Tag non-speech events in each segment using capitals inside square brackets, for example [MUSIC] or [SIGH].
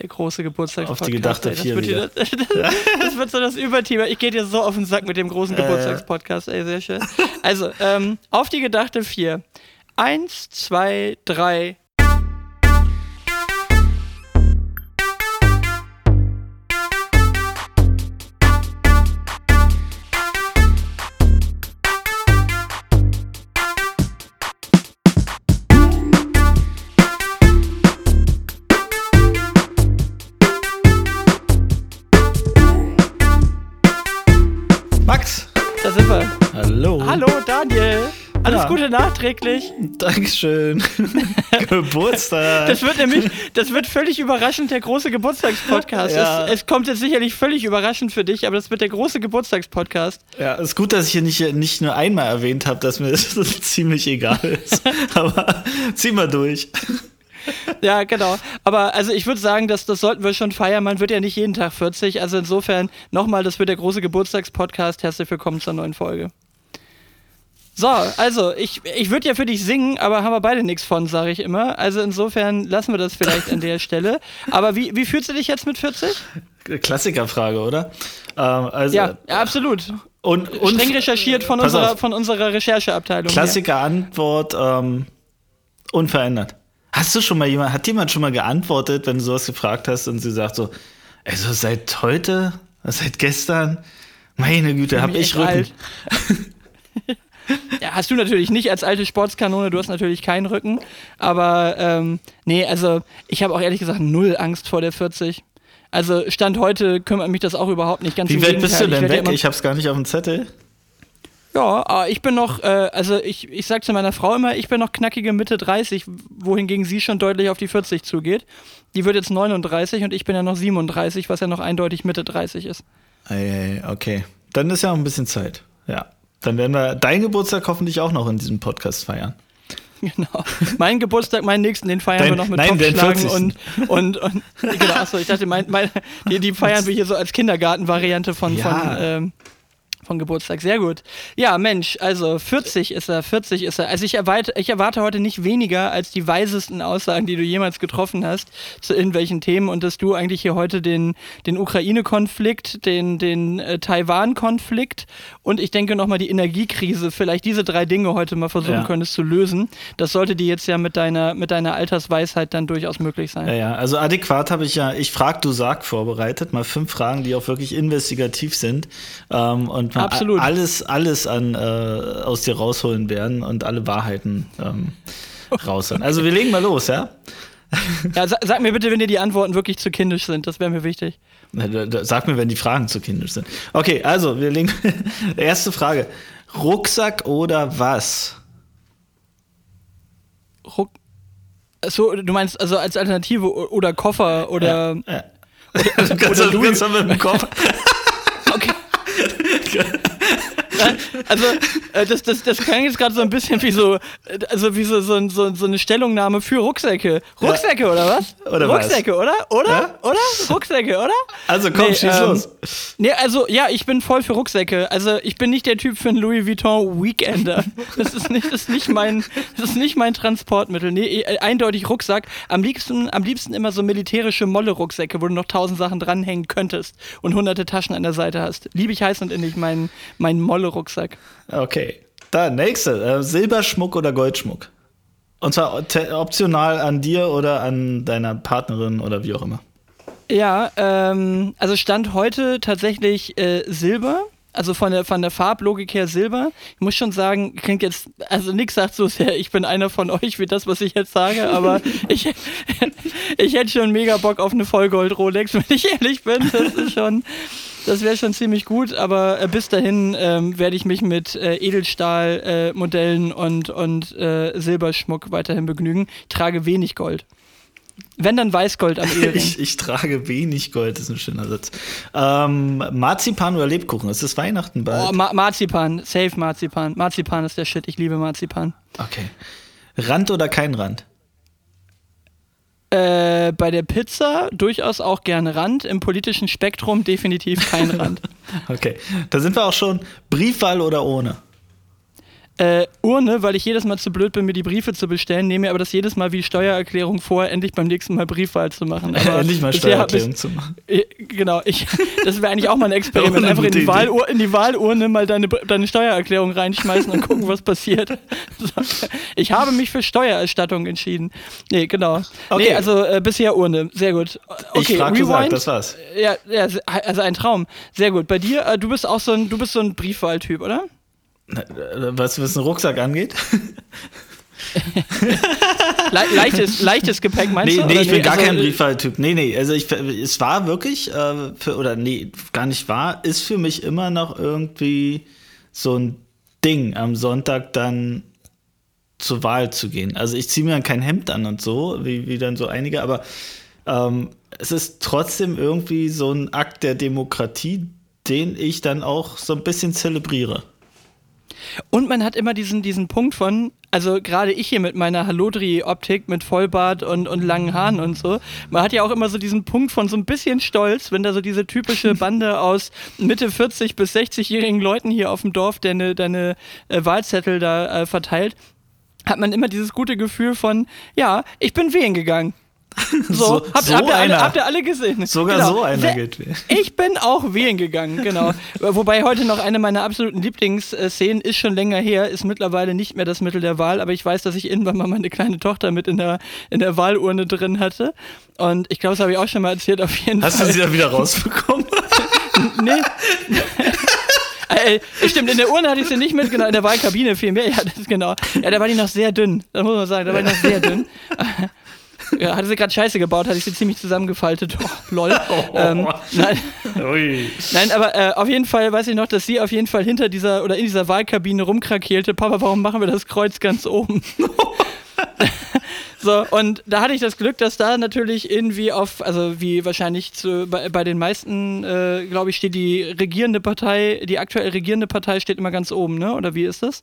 Der große Geburtstagspodcast. Auf die gedachte ey, das vier wird, das, [LAUGHS] das, das [LAUGHS] wird so das Überthema. Ich gehe dir so auf den Sack mit dem großen Äh. Geburtstagspodcast, ey, sehr schön. Also, ähm, auf die gedachte vier. Eins, zwei, drei. Gute nachträglich. Dankeschön. [LAUGHS] Geburtstag. Das wird nämlich, das wird völlig überraschend der große Geburtstagspodcast. Ja. Es, es kommt jetzt sicherlich völlig überraschend für dich, aber das wird der große Geburtstagspodcast. Ja, ist gut, dass ich hier nicht, nicht nur einmal erwähnt habe, dass mir [LAUGHS] das ziemlich egal ist. [LAUGHS] Aber zieh mal durch. Ja, genau. Aber also ich würde sagen, dass das sollten wir schon feiern. Man wird ja nicht jeden Tag 40. Also insofern nochmal, das wird der große Geburtstagspodcast. Herzlich willkommen zur neuen Folge. So, also ich, ich würde ja für dich singen, aber haben wir beide nichts von, sage ich immer. Also insofern lassen wir das vielleicht an der [LAUGHS] Stelle. Aber wie, wie fühlst du dich jetzt mit 40? Klassikerfrage, oder? Ähm, also, Ja, absolut. Und, und Streng recherchiert von unserer, auf. von unserer Rechercheabteilung. Klassiker-Antwort ähm, unverändert. Hast du schon mal jemand, hat jemand schon mal geantwortet, wenn du sowas gefragt hast und sie sagt so, also seit heute, seit gestern, meine Güte, hab ich Rücken. [LAUGHS] [LAUGHS] Ja, hast du natürlich nicht als alte Sportskanone, du hast natürlich keinen Rücken. Aber ähm, nee, also ich habe auch ehrlich gesagt null Angst vor der 40. Also Stand heute kümmert mich das auch überhaupt nicht. Ganz Wie weit bist du denn Ich ja weg? immer- Ich hab's gar nicht auf dem Zettel. Ja, aber ich bin noch, äh, also ich, ich sag zu meiner Frau immer, ich bin noch knackige Mitte 30, wohingegen sie schon deutlich auf die 40 zugeht. Die wird jetzt 39 und ich bin ja noch 37, was ja noch eindeutig Mitte 30 ist. Okay, dann ist ja noch ein bisschen Zeit. Ja, dann werden wir deinen Geburtstag hoffentlich auch noch in diesem Podcast feiern. Genau. Mein Geburtstag, meinen nächsten, den feiern Dein- wir noch mit nein, Topfschlagen 40.. und, und, und genau, achso, ich dachte, mein, mein, die, die feiern wir hier so als Kindergartenvariante von, Ja. von, ähm, von Geburtstag. Sehr gut. Ja, Mensch, also 40 ist er, 40 ist er. Also ich erwarte, ich erwarte heute nicht weniger als die weisesten Aussagen, die du jemals getroffen hast zu irgendwelchen Themen und dass du eigentlich hier heute den, den Ukraine-Konflikt, den, den äh, Taiwan-Konflikt und ich denke nochmal die Energiekrise, vielleicht diese drei Dinge heute mal versuchen Ja. könntest zu lösen. Das sollte dir jetzt ja mit deiner, mit deiner Altersweisheit dann durchaus möglich sein. Ja, ja, also adäquat habe ich ja, ich frag, du sag vorbereitet, mal fünf Fragen, die auch wirklich investigativ sind ähm, und mal Absolut. alles, alles an, äh, aus dir rausholen werden und alle Wahrheiten ähm, rausholen. Also wir legen mal los, ja? Ja, sa sag mir bitte, wenn dir die Antworten wirklich zu kindisch sind, das wäre mir wichtig. Sag mir, wenn die Fragen zu kindisch sind. Okay, also wir legen, [LAUGHS] erste Frage. Rucksack oder was? Ruck so, du meinst also als Alternative oder Koffer oder. Ja. Du kannst, oder du kannst mit dem Kopf. Okay. Nein, also, äh, das, das, das klang jetzt gerade so ein bisschen wie so, äh, also wie so, so, so, so eine Stellungnahme für Rucksäcke. Rucksäcke, oder was? Oder was? Rucksäcke, oder? Oder? Ja? Oder? Rucksäcke, oder? Also komm, Nee, schieß ähm, los. Nee, also ja, ich bin voll für Rucksäcke. Also ich bin nicht der Typ für einen Louis Vuitton Weekender. Das ist nicht, das ist nicht mein, das ist nicht mein Transportmittel. Nee, äh, eindeutig Rucksack. Am liebsten, am liebsten immer so militärische Molle-Rucksäcke, wo du noch tausend Sachen dranhängen könntest und hunderte Taschen an der Seite hast. Liebe ich heiß und innig meinen Molle-Rucksack. Okay. Dann, nächste. Äh, Silberschmuck oder Goldschmuck? Und zwar optional an dir oder an deiner Partnerin oder wie auch immer. Ja, ähm, also Stand heute tatsächlich äh, Silber. Also von der, von der Farblogik her Silber. Ich muss schon sagen, klingt jetzt, also nix sagt so sehr, ich bin einer von euch wie das, was ich jetzt sage, aber [LAUGHS] ich, [LAUGHS] ich hätte schon mega Bock auf eine Vollgold-Rolex, wenn ich ehrlich bin. Das ist schon, das wäre schon ziemlich gut, aber äh, bis dahin ähm, werde ich mich mit äh, Edelstahl-Modellen und, und äh, Silberschmuck weiterhin begnügen. Ich trage wenig Gold. Wenn dann Weißgold am [LAUGHS] Ehering. Ich, ich trage wenig Gold, das ist ein schöner Satz. Ähm, Marzipan oder Lebkuchen? Es ist Weihnachten bald. Oh, Ma Marzipan, safe Marzipan. Marzipan ist der Shit, ich liebe Marzipan. okay. Rand oder kein Rand? Äh, bei der Pizza durchaus auch gerne Rand, im politischen Spektrum definitiv kein Rand. [LAUGHS] Okay. Da sind wir auch schon. Briefwahl oder ohne? Äh, Urne, weil ich jedes Mal zu blöd bin, mir die Briefe zu bestellen, nehme mir aber das jedes Mal wie Steuererklärung vor, endlich beim nächsten Mal Briefwahl zu machen. [LAUGHS] Aber Endlich mal Steuererklärung ich- zu machen. äh, Genau, ich, das wäre eigentlich auch mal ein Experiment. [LAUGHS] Einfach in die. Wahlur in die Wahlurne mal deine, deine Steuererklärung reinschmeißen und gucken, was passiert. [LAUGHS] Ich habe mich für Steuererstattung entschieden. Nee, genau. Okay. Nee, also äh, bisher Urne. Sehr gut. Okay, ich frag, Rewind. das war's. Ja, ja, also ein Traum. Sehr gut. Bei dir, äh, du bist auch so ein, du bist so ein Briefwahltyp, oder? Äh, Was, was den Rucksack angeht? [LAUGHS] Le leichtes, leichtes Gepäck meinst Nee, du? nee, ich bin gar also, kein äh, Briefwahltyp. Nee, nee, also ich, es war wirklich, äh, für, oder nee, gar nicht wahr, ist für mich immer noch irgendwie so ein Ding, am Sonntag dann zur Wahl zu gehen. Also ich ziehe mir dann kein Hemd an und so, wie, wie dann so einige, aber ähm, es ist trotzdem irgendwie so ein Akt der Demokratie, den ich dann auch so ein bisschen zelebriere. Und man hat immer diesen, diesen Punkt von, also gerade ich hier mit meiner Halodri-Optik, mit Vollbart und, und langen Haaren und so, man hat ja auch immer so diesen Punkt von so ein bisschen Stolz, wenn da so diese typische [LAUGHS] Bande aus Mitte 40 bis 60-jährigen Leuten hier auf dem Dorf deine, deine äh, Wahlzettel da äh, verteilt, hat man immer dieses gute Gefühl von, ja, ich bin wählen gegangen. [LAUGHS] So, So- habt, so habt, ihr alle, habt ihr alle gesehen? Sogar Genau. so einer geht wählen. [LAUGHS] Ich bin auch wählen gegangen, genau. [LAUGHS] Wobei heute noch eine meiner absoluten Lieblingsszenen ist schon länger her, ist mittlerweile nicht mehr das Mittel der Wahl, aber ich weiß, dass ich irgendwann mal meine kleine Tochter mit in der, in der Wahlurne drin hatte. Und ich glaube, das habe ich auch schon mal erzählt, auf jeden Hast du Fall. sie da wieder rausbekommen? Nee. Äh, stimmt, in der Urne hatte ich sie nicht mitgenommen, in der Wahlkabine vielmehr. Ja, das ist genau. Ja, da war die noch sehr dünn. Das muss man sagen, da war die noch sehr dünn. [LAUGHS] Ja, hatte sie gerade Scheiße gebaut, hatte ich sie ziemlich zusammengefaltet. Oh, lol. [LAUGHS] ähm, nein, Ui. nein, aber äh, auf jeden Fall weiß ich noch, dass sie auf jeden Fall hinter dieser oder in dieser Wahlkabine rumkrakeelte. Papa, warum machen wir das Kreuz ganz oben? [LAUGHS] so, und da hatte ich das Glück, dass da natürlich irgendwie auf, also wie wahrscheinlich zu, bei, bei den meisten, äh, glaube ich, steht die regierende Partei, die aktuell regierende Partei steht immer ganz oben, ne? Oder wie ist das?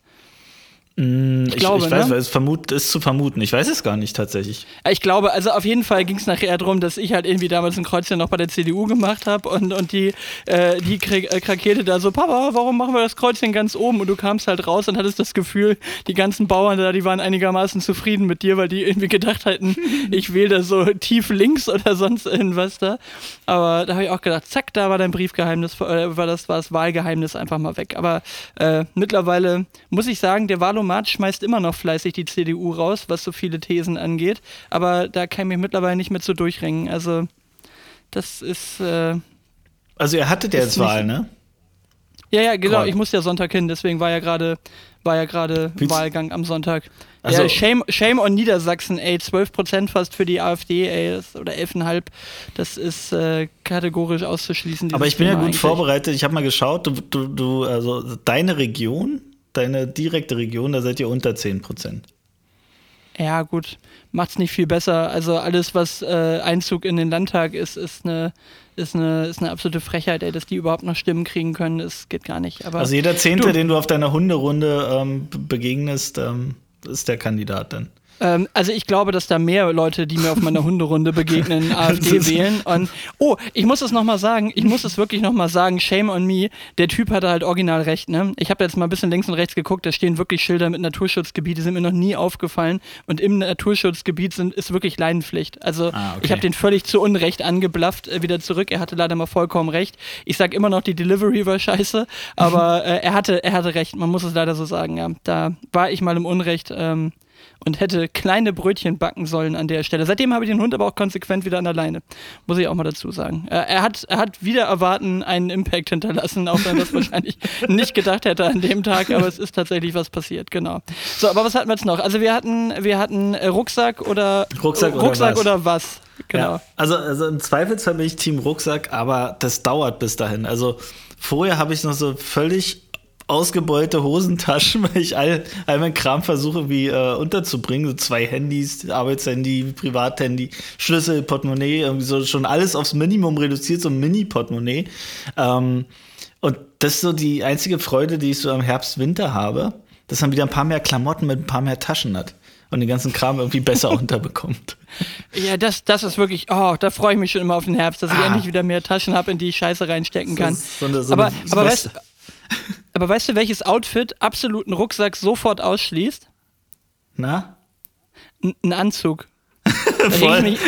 Ich, glaube, ich weiß, ne? weil es vermut, ist zu vermuten. Ich weiß es gar nicht tatsächlich. Ja, Ich glaube, also auf jeden Fall ging es nachher darum, dass ich halt irgendwie damals ein Kreuzchen noch bei der CDU gemacht habe und, und die, äh, die äh, krakeerte da so, Papa, warum machen wir das Kreuzchen ganz oben? Und du kamst halt raus und hattest das Gefühl, die ganzen Bauern da, die waren einigermaßen zufrieden mit dir, weil die irgendwie gedacht hätten, [LAUGHS] ich wähle da so tief links oder sonst irgendwas da. Aber da habe ich auch gedacht, zack, da war dein Briefgeheimnis, äh, war das, war das Wahlgeheimnis einfach mal weg. Aber äh, mittlerweile muss ich sagen, der Wahlomat schmeißt immer noch fleißig die CDU raus, was so viele Thesen angeht. Aber da kann ich mich mittlerweile nicht mehr zu durchringen. Also, das ist. Äh, Also ihr hattet ja Ist jetzt nicht- Wahl, ne? ja, ja, genau. Cool. Ich musste ja Sonntag hin, deswegen war ja gerade war ja gerade Wahlgang am Sonntag. Also- ja, shame, shame on Niedersachsen, ey. 12% fast für die AfD, ey. Das, oder 11,5. Das ist äh, kategorisch auszuschließen. Aber ich bin ja Thema gut eigentlich. vorbereitet. Ich habe mal geschaut, du, du, du, also deine Region, deine direkte Region, da seid ihr unter 10 Prozent. Ja, gut. Macht's nicht viel besser. Also alles, was äh, Einzug in den Landtag ist, ist eine, ist, eine, ist eine absolute Frechheit, ey, dass die überhaupt noch Stimmen kriegen können. Das geht gar nicht. Aber Also jeder Zehnte, Du- den du auf deiner Hunderunde ähm, be- begegnest, ähm, ist der Kandidat dann. Ähm, also ich glaube, dass da mehr Leute, die mir auf meiner Hunderunde begegnen, [LAUGHS] AfD ist- wählen. Und oh, ich muss es nochmal sagen, ich muss es wirklich nochmal sagen, shame on me, der Typ hatte halt original recht, ne? Ich habe jetzt mal ein bisschen links und rechts geguckt, da stehen wirklich Schilder mit Naturschutzgebiet, die sind mir noch nie aufgefallen. Und im Naturschutzgebiet sind, ist wirklich Leinenpflicht. Also Ah, okay. ich habe den völlig zu Unrecht angeblafft, äh, wieder zurück. Er hatte leider mal vollkommen recht. Ich sag immer noch, die Delivery war scheiße, aber [LAUGHS] äh, er, hatte, er hatte recht, man muss es leider so sagen, ja. Da war ich mal im Unrecht. Ähm, und hätte kleine Brötchen backen sollen an der Stelle. Seitdem habe ich den Hund aber auch konsequent wieder an der Leine. Muss ich auch mal dazu sagen. Äh, er, hat, er hat wieder erwarten einen Impact hinterlassen, auch wenn er das [LAUGHS] wahrscheinlich nicht gedacht hätte an dem Tag, aber es ist tatsächlich was passiert, genau. So, aber was hatten wir jetzt noch? Also wir hatten, wir hatten äh, Rucksack oder Rucksack oder Rucksack was? oder was? Genau. Ja, also, also im Zweifelsfall bin ich Team Rucksack, aber das dauert bis dahin. Also vorher habe ich noch so völlig ausgebeulte Hosentaschen, [LAUGHS] weil ich all, all meinen Kram versuche wie äh, unterzubringen. So zwei Handys, Arbeitshandy, Privathandy, Schlüssel, Portemonnaie, irgendwie so schon alles aufs Minimum reduziert, so ein Mini-Portemonnaie. Ähm, und das ist so die einzige Freude, die ich so am Herbst, Winter habe, dass man wieder ein paar mehr Klamotten mit ein paar mehr Taschen hat und den ganzen Kram irgendwie besser [LAUGHS] unterbekommt. Ja, das, das ist wirklich, oh, da freue ich mich schon immer auf den Herbst, dass ich Ah. endlich wieder mehr Taschen habe, in die ich Scheiße reinstecken kann. ist so eine- so aber aber weißt. Aber weißt du, welches Outfit absoluten Rucksack sofort ausschließt? Na? N ein Anzug. [LAUGHS] Voll. Mich,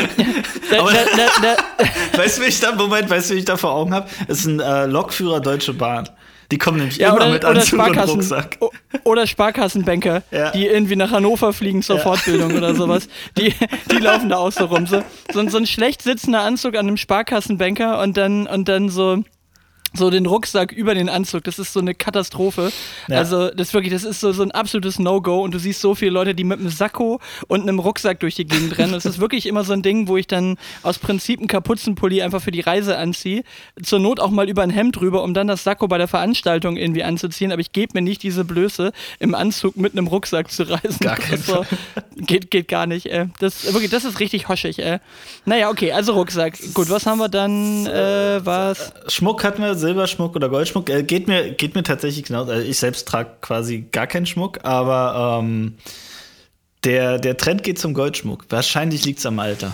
da, da, da, [LAUGHS] weißt du, wie ich da, Moment, weißt du, wie ich da vor Augen habe? Es ist ein äh, Lokführer Deutsche Bahn. Die kommen nämlich ja, immer oder, mit Anzug und Rucksack. Oder Sparkassenbanker, ja. die irgendwie nach Hannover fliegen zur ja. Fortbildung oder sowas. [LAUGHS] Die, die laufen da auch so rum. So, so, so ein schlecht sitzender Anzug an einem Sparkassenbanker und dann, und dann so so den Rucksack über den Anzug. Das ist so eine Katastrophe. Ja. Also, das ist wirklich, das ist so, so ein absolutes No-Go. Und du siehst so viele Leute, die mit einem Sakko und einem Rucksack durch die Gegend rennen. Das ist wirklich immer so ein Ding, wo ich dann aus Prinzip einen Kapuzenpulli einfach für die Reise anziehe. Zur Not auch mal über ein Hemd drüber, um dann das Sakko bei der Veranstaltung irgendwie anzuziehen. Aber ich gebe mir nicht diese Blöße, im Anzug mit einem Rucksack zu reisen. Gar kein so, geht, geht gar nicht, ey. Das, wirklich, das ist richtig hoschig, ey. Naja, okay, also Rucksack. Gut, was haben wir dann? Äh, was? Schmuck hatten wir Silberschmuck oder Goldschmuck. Äh, geht, mir, geht mir tatsächlich genau. Also ich selbst trage quasi gar keinen Schmuck, aber ähm, der, der Trend geht zum Goldschmuck. Wahrscheinlich liegt es am Alter.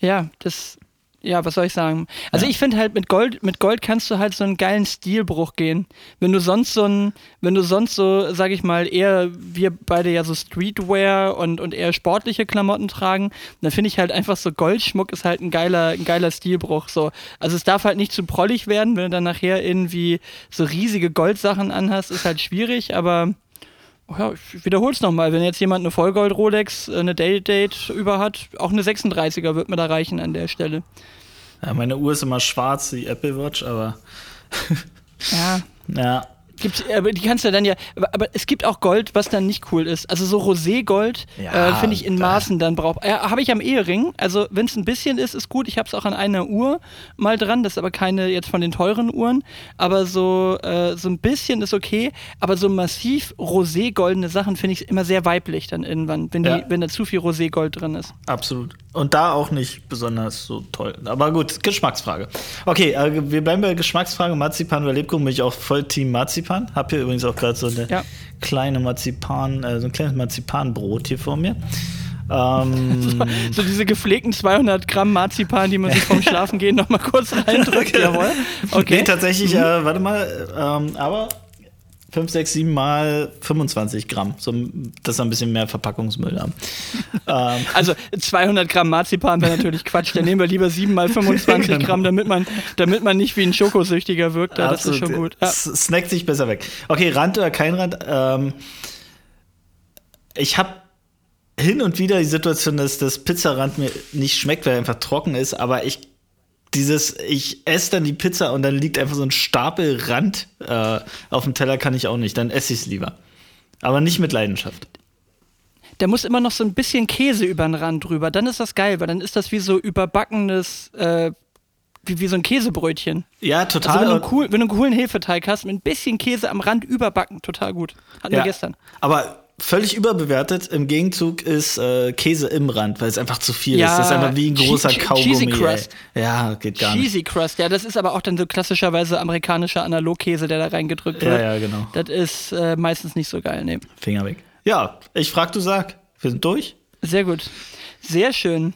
Ja, das ja, was soll ich sagen? Also ja. ich finde halt mit Gold, mit Gold kannst du halt so einen geilen Stilbruch gehen. Wenn du sonst so ein, wenn du sonst so, sag ich mal, eher, wir beide ja so Streetwear und, und eher sportliche Klamotten tragen, dann finde ich halt einfach so Goldschmuck ist halt ein geiler, ein geiler Stilbruch. So. Also es darf halt nicht zu prollig werden, wenn du dann nachher irgendwie so riesige Goldsachen anhast, ist halt schwierig, aber ja, ich wiederhole es nochmal, wenn jetzt jemand eine Vollgold-Rolex, äh, eine Day-Date über hat, auch eine 36er wird mir da reichen an der Stelle. Ja, meine Uhr ist immer schwarz, die Apple Watch, aber. ja. [LAUGHS] Ja. Gibt's, aber die kannst du dann ja, aber es gibt auch Gold, was dann nicht cool ist. Also so Roségold ja, äh, finde ich in Maßen dann braucht. Äh, habe ich am Ehering. Also wenn es ein bisschen ist, ist gut. Ich habe es auch an einer Uhr mal dran. Das ist aber keine jetzt von den teuren Uhren. Aber so äh, so ein bisschen ist okay. Aber so massiv roségoldene Sachen finde ich immer sehr weiblich dann irgendwann, wenn die, ja. wenn da zu viel Roségold drin ist. Absolut. Und da auch nicht besonders so toll. Aber gut, Geschmacksfrage. Okay, äh, wir bleiben bei Geschmacksfrage. Marzipan oder Lebkuchen bin ich auch voll Team Marzipan. Hab hier übrigens auch gerade so eine ja. kleine Marzipan, äh, so ein kleines Marzipanbrot hier vor mir. Ähm, [LAUGHS] so, so, diese gepflegten 200 Gramm Marzipan, die man sich vom [LAUGHS] Schlafengehen noch mal kurz reindrückt, jawohl. Okay. Nee, tatsächlich, mhm. äh, warte mal, ähm, aber 5, 6, 7 mal 25 Gramm, so, dass wir ein bisschen mehr Verpackungsmüll haben. ähm. [LAUGHS] Also 200 Gramm Marzipan wäre natürlich Quatsch. Dann nehmen wir lieber 7 mal 25 [LAUGHS] genau. Gramm, damit man, damit man nicht wie ein Schokosüchtiger wirkt. Ja, das ist schon gut. Ja. Snackt sich besser weg. Okay, Rand oder kein Rand? Ähm, ich habe hin und wieder die Situation, dass das Pizzarand mir nicht schmeckt, weil er einfach trocken ist, aber ich dieses, ich esse dann die Pizza und dann liegt einfach so ein Stapel Rand äh, auf dem Teller, kann ich auch nicht. Dann esse ich es lieber. Aber nicht mit Leidenschaft. Da muss immer noch so ein bisschen Käse über den Rand drüber. Dann ist das geil, weil dann ist das wie so überbackenes, äh, wie, wie so ein Käsebrötchen. Ja, total. Also wenn, du cool, wenn du einen coolen Hefeteig hast, mit ein bisschen Käse am Rand überbacken, total gut. Hatten ja, wir gestern. Aber völlig überbewertet. Im Gegenzug ist äh, Käse im Rand, weil es einfach zu viel ja, ist. Das ist einfach wie ein großer che Kaugummi. Cheesy Crust. Ey. Ja, geht gar Cheesy nicht. Crust, ja, das ist aber auch dann so klassischerweise amerikanischer Analogkäse, der da reingedrückt wird. Ja, ja, genau. Das ist äh, meistens nicht so geil, ne. Finger weg. Ja, ich frag, du sag. Wir sind durch. Sehr gut. Sehr schön.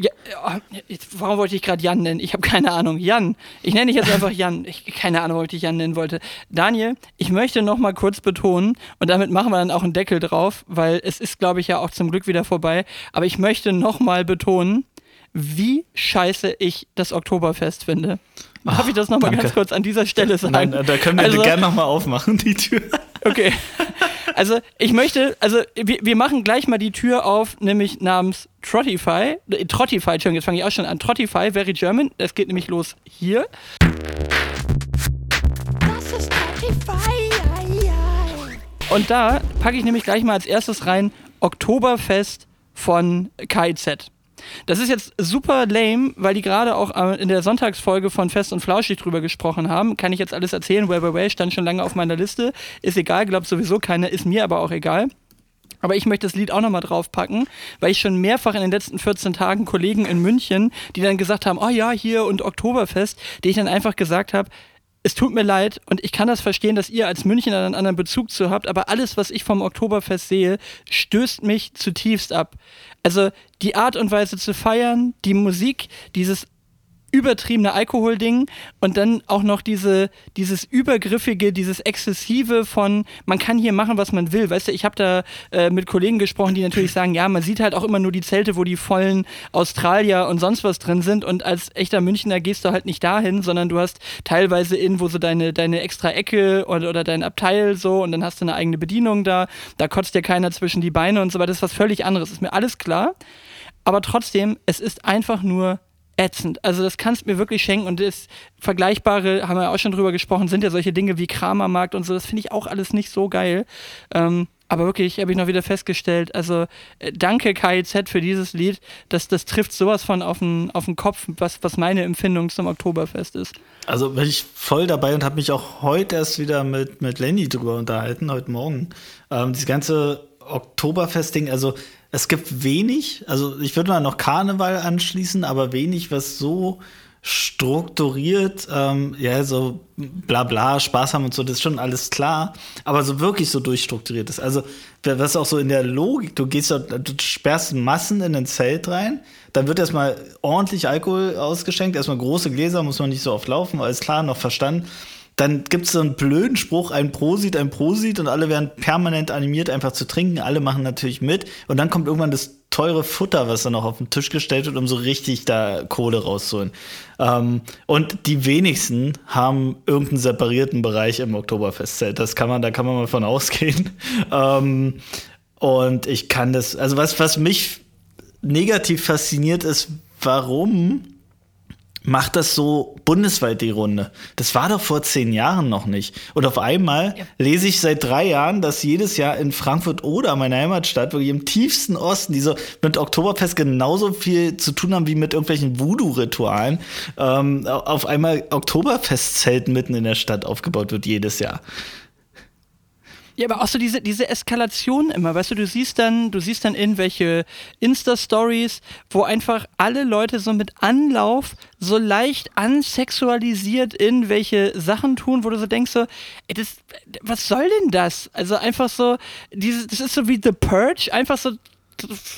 Ja, oh, warum wollte ich gerade Jan nennen? Ich habe keine Ahnung. Jan. Ich nenne dich jetzt einfach Jan. Ich keine Ahnung, ob ich Jan nennen wollte. Daniel, ich möchte noch mal kurz betonen und damit machen wir dann auch einen Deckel drauf, weil es ist, glaube ich, ja auch zum Glück wieder vorbei. Aber ich möchte noch mal betonen, wie scheiße ich das Oktoberfest finde. Darf ich das noch mal danke. ganz kurz an dieser Stelle sagen? Nein, da können wir also, gerne noch mal aufmachen, die Tür. Okay. Also ich möchte, also wir, wir machen gleich mal die Tür auf, nämlich namens Trottify. Äh, Trottify, Entschuldigung, jetzt fange ich auch schon an. Trottify, very German. Das geht nämlich los hier. Das ist Trottify. Und da packe ich nämlich gleich mal als erstes rein Oktoberfest von KIZ. Das ist jetzt super lame, weil die gerade auch äh, in der Sonntagsfolge von Fest und Flauschig drüber gesprochen haben. Kann ich jetzt alles erzählen? Well, well, well, stand schon lange auf meiner Liste. Ist egal, glaubt sowieso keiner, ist mir aber auch egal. Aber ich möchte das Lied auch nochmal draufpacken, weil ich schon mehrfach in den letzten 14 Tagen Kollegen in München, die dann gesagt haben, oh ja, hier und Oktoberfest, die ich dann einfach gesagt habe, es tut mir leid und ich kann das verstehen, dass ihr als Münchner einen anderen Bezug zu habt, aber alles, was ich vom Oktoberfest sehe, stößt mich zutiefst ab. Also die Art und Weise zu feiern, die Musik, dieses übertriebene Alkoholding und dann auch noch diese, dieses übergriffige, dieses exzessive von, man kann hier machen, was man will. Weißt du, ich habe da äh, mit Kollegen gesprochen, die natürlich sagen, ja, man sieht halt auch immer nur die Zelte, wo die vollen Australier und sonst was drin sind und als echter Münchner gehst du halt nicht dahin, sondern du hast teilweise irgendwo so deine, deine extra Ecke oder, oder dein Abteil so und dann hast du eine eigene Bedienung da, da kotzt dir keiner zwischen die Beine und so weiter. Das ist was völlig anderes, ist mir alles klar. Aber trotzdem, es ist einfach nur ätzend. Also das kannst du mir wirklich schenken und das Vergleichbare, haben wir auch schon drüber gesprochen, sind ja solche Dinge wie Kramermarkt und so, das finde ich auch alles nicht so geil. Ähm, aber wirklich, habe ich noch wieder festgestellt, also äh, danke KIZ für dieses Lied, das, das trifft sowas von auf den, auf den Kopf, was, was meine Empfindung zum Oktoberfest ist. Also bin ich voll dabei und habe mich auch heute erst wieder mit, mit Lenny drüber unterhalten, heute Morgen. Ähm, dieses ganze Oktoberfest-Ding, also es gibt wenig, also ich würde mal noch Karneval anschließen, aber wenig, was so strukturiert, ähm, ja, so bla bla, Spaß haben und so, das ist schon alles klar, aber so wirklich so durchstrukturiert ist. Also, was auch so in der Logik, du gehst, du sperrst Massen in ein Zelt rein, dann wird erstmal ordentlich Alkohol ausgeschenkt, erstmal große Gläser, muss man nicht so oft laufen, alles klar, noch verstanden dann gibt es so einen blöden Spruch, ein Prosit, ein Prosit und alle werden permanent animiert, einfach zu trinken. Alle machen natürlich mit. Und dann kommt irgendwann das teure Futter, was dann noch auf den Tisch gestellt wird, um so richtig da Kohle rauszuholen. Ähm, und die wenigsten haben irgendeinen separierten Bereich im Oktoberfestzelt. Das kann man, da kann man mal von [LAUGHS] ausgehen. ähm, und ich kann das, also was, was mich negativ fasziniert ist, warum macht das so bundesweit die Runde. Das war doch vor zehn Jahren noch nicht. Und auf einmal ja. lese ich seit drei Jahren, dass jedes Jahr in Frankfurt oder meiner Heimatstadt, wirklich im tiefsten Osten, die so mit Oktoberfest genauso viel zu tun haben wie mit irgendwelchen Voodoo-Ritualen, ähm, auf einmal Oktoberfestzelten mitten in der Stadt aufgebaut wird jedes Jahr. Ja, aber auch so diese, diese Eskalation immer, weißt du, du siehst dann, du siehst dann irgendwelche Insta-Stories, wo einfach alle Leute so mit Anlauf so leicht ansexualisiert irgendwelche Sachen tun, wo du so denkst so, ey, das, was soll denn das? Also einfach so, dieses, das ist so wie The Purge, einfach so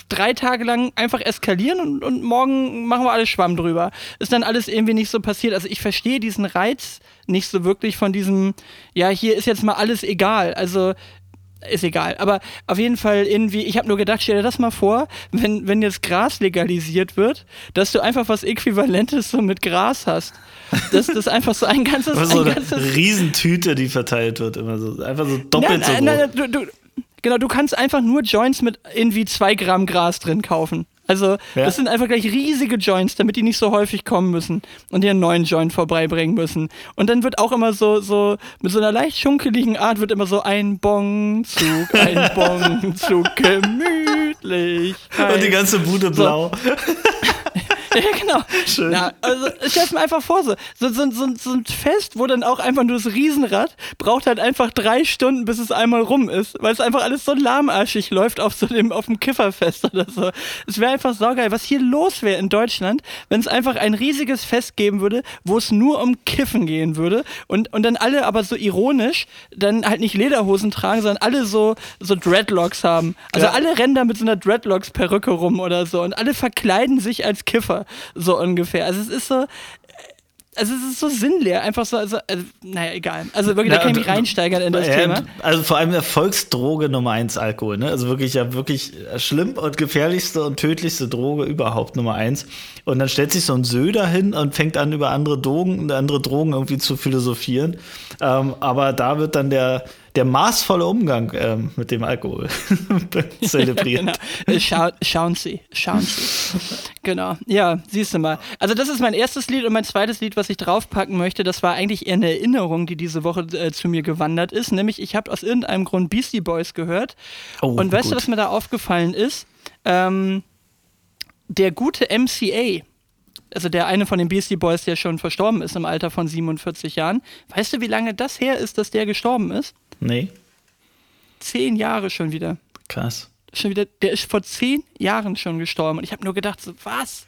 drei Tage lang einfach eskalieren und, und morgen machen wir alles Schwamm drüber. Ist dann alles irgendwie nicht so passiert. Also ich verstehe diesen Reiz nicht so wirklich von diesem, ja, hier ist jetzt mal alles egal. Also ist egal. Aber auf jeden Fall irgendwie, ich habe nur gedacht, stell dir das mal vor, wenn, wenn jetzt Gras legalisiert wird, dass du einfach was Äquivalentes so mit Gras hast. Dass das einfach so ein ganzes. [LAUGHS] so eine ganzes Riesentüte, die verteilt wird, immer so. Einfach so doppelt nein, nein, so groß. Nein, du, du, Genau, du kannst einfach nur Joints mit irgendwie zwei Gramm Gras drin kaufen. Also, ja. das sind einfach gleich riesige Joints, damit die nicht so häufig kommen müssen und dir einen neuen Joint vorbeibringen müssen. Und dann wird auch immer so, so, mit so einer leicht schunkeligen Art wird immer so ein Bongzug, ein [LAUGHS] Bongzug, gemütlich. Und die ganze Bude blau. So. [LAUGHS] [LAUGHS] ja, genau. Schön. Ja, also stell mir einfach vor, so, so, so, so, so ein Fest, wo dann auch einfach nur das Riesenrad braucht halt einfach drei Stunden, bis es einmal rum ist, weil es einfach alles so lahmarschig läuft auf so dem, auf dem Kifferfest oder so. Es wäre einfach saugeil, was hier los wäre in Deutschland, wenn es einfach ein riesiges Fest geben würde, wo es nur um Kiffen gehen würde und, und dann alle aber so ironisch dann halt nicht Lederhosen tragen, sondern alle so, so Dreadlocks haben. Also ja. alle rennen da mit so einer Dreadlocks-Perücke rum oder so und alle verkleiden sich als Kiffer so ungefähr. Also es ist so, also es ist so sinnleer, einfach so, also, also naja, egal. Also wirklich, da kann ich mich reinsteigern in das ja, Thema. Also vor allem Erfolgsdroge Nummer eins Alkohol, ne? Also wirklich ja wirklich schlimm und gefährlichste und tödlichste Droge überhaupt Nummer eins. Und dann stellt sich so ein Söder hin und fängt an über andere Drogen, andere Drogen irgendwie zu philosophieren. Ähm, aber da wird dann der der maßvolle Umgang ähm, mit dem Alkohol [LAUGHS] zelebriert. [LAUGHS] genau. Äh, schau, schauen Sie, schauen Sie. [LAUGHS] genau, ja, siehst du mal. Also das ist mein erstes Lied und mein zweites Lied, was ich draufpacken möchte, das war eigentlich eher eine Erinnerung, die diese Woche äh, zu mir gewandert ist. Nämlich, ich habe aus irgendeinem Grund Beastie Boys gehört. Oh, und weißt gut. du, was mir da aufgefallen ist? Ähm, der gute MCA, also der eine von den Beastie Boys, der schon verstorben ist im Alter von 47 Jahren. Weißt du, wie lange das her ist, dass der gestorben ist? Nee. Zehn Jahre schon wieder. Krass. Schon wieder, der ist vor zehn Jahren schon gestorben. Und ich habe nur gedacht, so, was?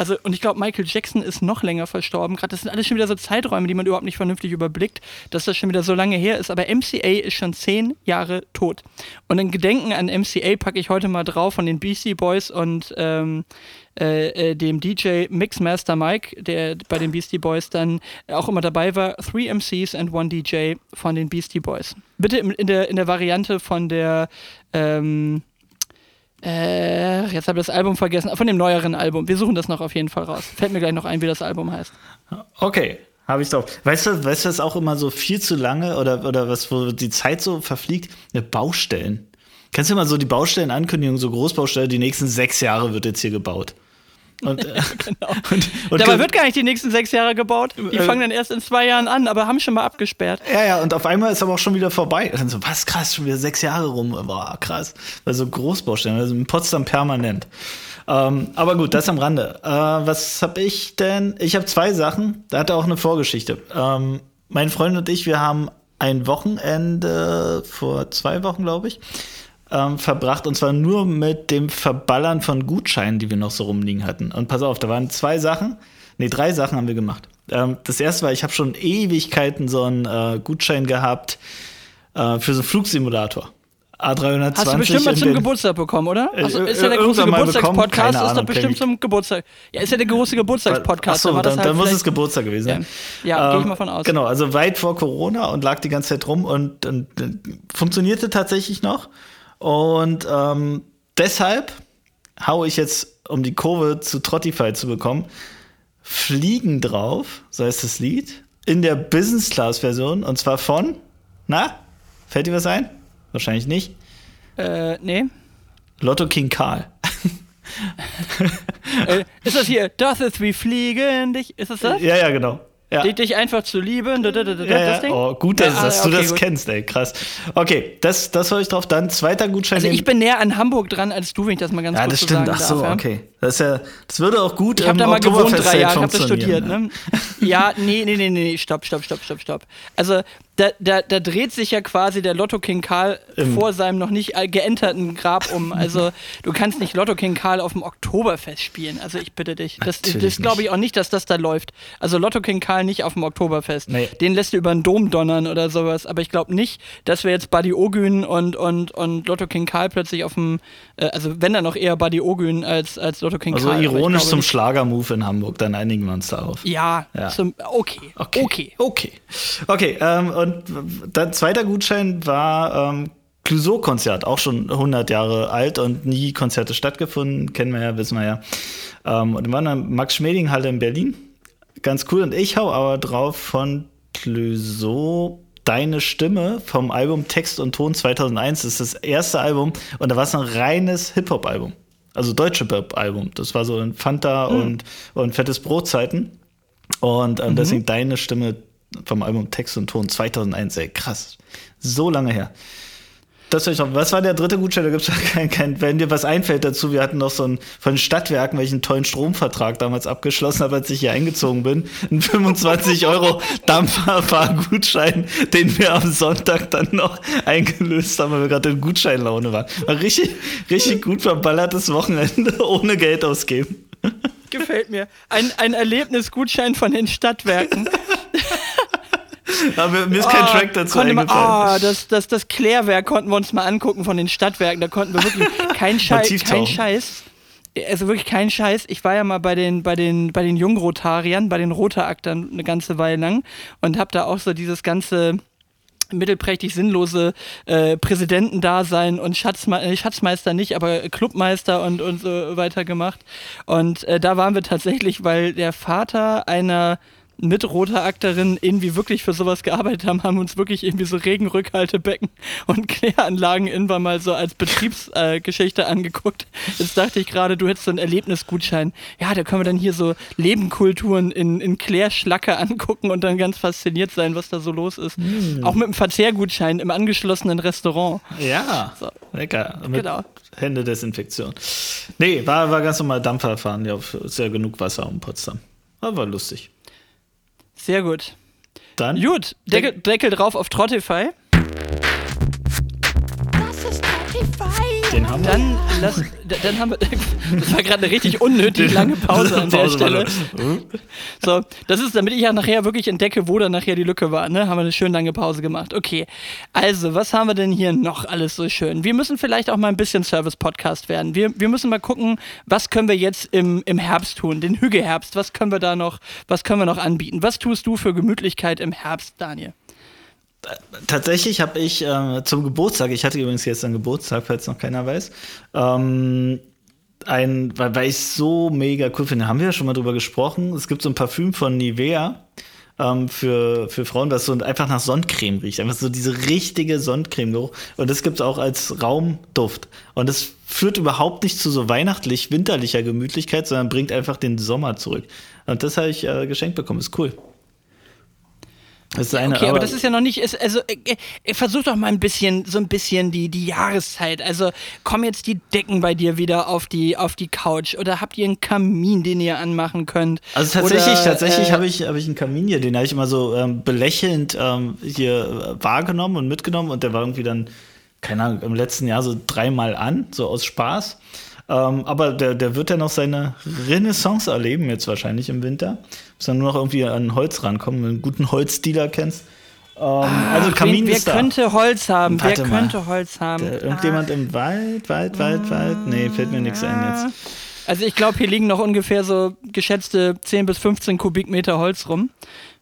Also, und ich glaube, Michael Jackson ist noch länger verstorben. Gerade das sind alles schon wieder so Zeiträume, die man überhaupt nicht vernünftig überblickt, dass das schon wieder so lange her ist. Aber MCA ist schon zehn Jahre tot. Und in Gedenken an MCA packe ich heute mal drauf von den Beastie Boys und ähm, äh, äh, dem DJ Mixmaster Mike, der bei den Beastie Boys dann auch immer dabei war, Three MCs and One DJ von den Beastie Boys. Bitte in der, in der Variante von der ähm, äh, jetzt habe ich das Album vergessen. Von dem neueren Album. Wir suchen das noch auf jeden Fall raus. Fällt mir gleich noch ein, wie das Album heißt. Okay, habe ich drauf. Weißt du, weißt du, was auch immer so viel zu lange oder, oder was, wo die Zeit so verfliegt? Baustellen. Kennst du mal so die Baustellenankündigung, so Großbaustelle, die nächsten sechs Jahre wird jetzt hier gebaut? Und, [LAUGHS] äh, genau. [LAUGHS] und, und Dabei wird gar nicht die nächsten sechs Jahre gebaut. Die äh, fangen dann erst in zwei Jahren an, aber haben schon mal abgesperrt. Ja, ja, und auf einmal ist aber auch schon wieder vorbei. Und dann so, was krass, schon wieder sechs Jahre rum. Boah, krass. Also Großbaustellen, also in Potsdam permanent. Ähm, aber gut, das am Rande. Äh, was habe ich denn? Ich habe zwei Sachen. Da hat er auch eine Vorgeschichte. Ähm, mein Freund und ich, wir haben ein Wochenende vor zwei Wochen, glaube ich, ähm, verbracht und zwar nur mit dem Verballern von Gutscheinen, die wir noch so rumliegen hatten. Und pass auf, da waren zwei Sachen, nee, drei Sachen haben wir gemacht. Ähm, das erste war, ich habe schon Ewigkeiten so einen äh, Gutschein gehabt äh, für so einen Flugsimulator. A320. Hast du bestimmt mal zum Geburtstag bekommen, oder? Also, ist ja der große Geburtstagspodcast, ist doch bestimmt zum Geburtstag. Ja, ist ja der große Geburtstagspodcast. Achso, da dann, halt dann muss es Geburtstag gewesen sein. Ja, ja ähm, gehe ich mal von aus. Genau, also weit vor Corona und lag die ganze Zeit rum und, und, und funktionierte tatsächlich noch. Und ähm, deshalb haue ich jetzt, um die Kurve zu Trottify zu bekommen, Fliegen drauf, so heißt das Lied, in der Business Class Version und zwar von, na, fällt dir was ein? Wahrscheinlich nicht. Äh, nee. Lotto King Karl. äh, ist das hier, das ist wie Fliegen dich? Ist das das? Ja, ja, genau. Ja. Dich einfach zu lieben, da, da, da, ja, das Ding? Oh, gut, dass, ja, dass okay, du das gut. kennst, ey, krass. Okay, das, das soll ich drauf. Dann zweiter Gutschein. Also ich bin näher an Hamburg dran als du, wenn ich das mal ganz ja, kurz das stimmt. So Ach so, darf, okay. Das, ist ja, das würde auch gut Ich habe da mal gewohnt drei Jahre, ich habe das studiert. Ne? ja, nee, nee, nee, nee, stopp, stopp, stopp, stopp, stopp. Also da, da, da dreht sich ja quasi der Lotto King Karl Im vor seinem noch nicht geenterten Grab um. Also du kannst nicht Lotto King Karl auf dem Oktoberfest spielen. Also ich bitte dich. Das, das glaube ich auch nicht, dass das da läuft. Also Lotto King Karl nicht auf dem Oktoberfest. Nee. Den lässt du über den Dom donnern oder sowas. Aber ich glaube nicht, dass wir jetzt Buddy Ogün und, und, und Lotto King Karl plötzlich auf dem, äh, also wenn dann noch eher Buddy Ogün als, als Lotto King also Karl. Also ironisch zum Schlagermove in Hamburg, dann einigen wir uns darauf. Ja, ja. Zum, okay. Okay. Okay. Okay, okay ähm, und dann zweiter Gutschein war ähm, Clouseau-Konzert, auch schon 100 Jahre alt und nie Konzerte stattgefunden, kennen wir ja, wissen wir ja. Ähm, und wir waren dann Max-Schmeling-Halle in Berlin. Ganz cool. Und ich hau aber drauf von Clouseau Deine Stimme vom Album Text und Ton 2001. Das ist das erste Album und da war es ein reines Hip-Hop-Album. Also deutsche Hip-Hop-Album. Das war so in Fanta mhm. und, und Fettes Brotzeiten. Und ähm, mhm. deswegen Deine Stimme vom Album Text und Ton 2001, ey, krass. So lange her. Das ich noch. Was war der dritte Gutschein? Da gibt es kein, kein, wenn dir was einfällt dazu. Wir hatten noch so einen von Stadtwerken, welchen tollen Stromvertrag damals abgeschlossen habe, als ich hier eingezogen bin. Ein [LAUGHS] 25 Euro Dampferfahrgutschein, den wir am Sonntag dann noch eingelöst haben, weil wir gerade in Gutscheinlaune waren. War richtig, richtig gut verballertes Wochenende [LAUGHS] ohne Geld ausgeben. Gefällt mir. Ein, ein Erlebnisgutschein von den Stadtwerken. [LAUGHS] Aber mir ist kein oh, Track dazu eingefallen. Man, oh, das, das, das Klärwerk konnten wir uns mal angucken von den Stadtwerken. Da konnten wir wirklich [LAUGHS] kein, Schei kein Scheiß. Also wirklich kein Scheiß. Ich war ja mal bei den, bei den, bei den Jungrotariern, bei den Rotaraktern eine ganze Weile lang und habe da auch so dieses ganze mittelprächtig sinnlose äh, Präsidentendasein und Schatzme äh, Schatzmeister nicht, aber Clubmeister und, und so weiter gemacht. Und äh, da waren wir tatsächlich, weil der Vater einer mit roter Akterin irgendwie wirklich für sowas gearbeitet haben, haben uns wirklich irgendwie so Regenrückhaltebecken und [LAUGHS] Kläranlagen irgendwann mal so als Betriebsgeschichte äh, angeguckt. Jetzt dachte ich gerade, du hättest so einen Erlebnisgutschein. Ja, da können wir dann hier so Lebenkulturen in, in Klärschlacke angucken und dann ganz fasziniert sein, was da so los ist. Mm. Auch mit einem Verzehrgutschein im angeschlossenen Restaurant. Ja, so. lecker. Mit genau. Händedesinfektion. Nee, war, war ganz normal Dampferfahren. Ja, ist ja genug Wasser um Potsdam. Aber war lustig. Sehr gut. Dann? Gut, Deckel, Deckel drauf auf Trottify. Den haben wir. Dann, lass, dann haben wir. [LAUGHS] Das war gerade eine richtig unnötig lange Pause an der Stelle. Hm? So, das ist, damit ich ja nachher wirklich entdecke, wo dann nachher die Lücke war, ne? Haben wir eine schön lange Pause gemacht. Okay. Also, was haben wir denn hier noch alles so schön? Wir müssen vielleicht auch mal ein bisschen Service-Podcast werden. Wir, wir müssen mal gucken, was können wir jetzt im, im Herbst tun, den Hügeherbst, was können wir da noch, was können wir noch anbieten? Was tust du für Gemütlichkeit im Herbst, Daniel? Tatsächlich habe ich äh, zum Geburtstag, ich hatte übrigens jetzt einen Geburtstag, falls noch keiner weiß, ähm, ein, weil, weil ich es so mega cool finde, haben wir ja schon mal drüber gesprochen. Es gibt so ein Parfüm von Nivea ähm, für, für Frauen, das so einfach nach Sonnencreme riecht. Einfach so diese richtige Sonnencreme-Geruch. Und das gibt es auch als Raumduft. Und das führt überhaupt nicht zu so weihnachtlich-winterlicher Gemütlichkeit, sondern bringt einfach den Sommer zurück. Und das habe ich äh, geschenkt bekommen. Ist cool. Eine, okay, aber, das ist ja noch nicht, ist, also äh, äh, versuch doch mal ein bisschen, so ein bisschen die, die Jahreszeit. Also kommen jetzt die Decken bei dir wieder auf die, auf die Couch oder habt ihr einen Kamin, den ihr anmachen könnt? Also tatsächlich, oder, tatsächlich äh, habe ich, hab ich einen Kamin hier, den habe ich immer so ähm, belächelnd ähm, hier äh, wahrgenommen und mitgenommen und der war irgendwie dann, keine Ahnung, im letzten Jahr so dreimal an, so aus Spaß. Ähm, aber der, der wird ja noch seine Renaissance erleben, jetzt wahrscheinlich im Winter. Muss dann nur noch irgendwie an Holz rankommen, wenn du einen guten Holzdealer kennst. Ähm, also Kamin wer, ist wer da. könnte Holz haben? Warte wer mal. könnte Holz haben? Der, irgendjemand im Wald, Wald, Wald, Wald? Nee, fällt mir nichts ein jetzt. Also ich glaube, hier liegen noch ungefähr so geschätzte 10 bis 15 Kubikmeter Holz rum.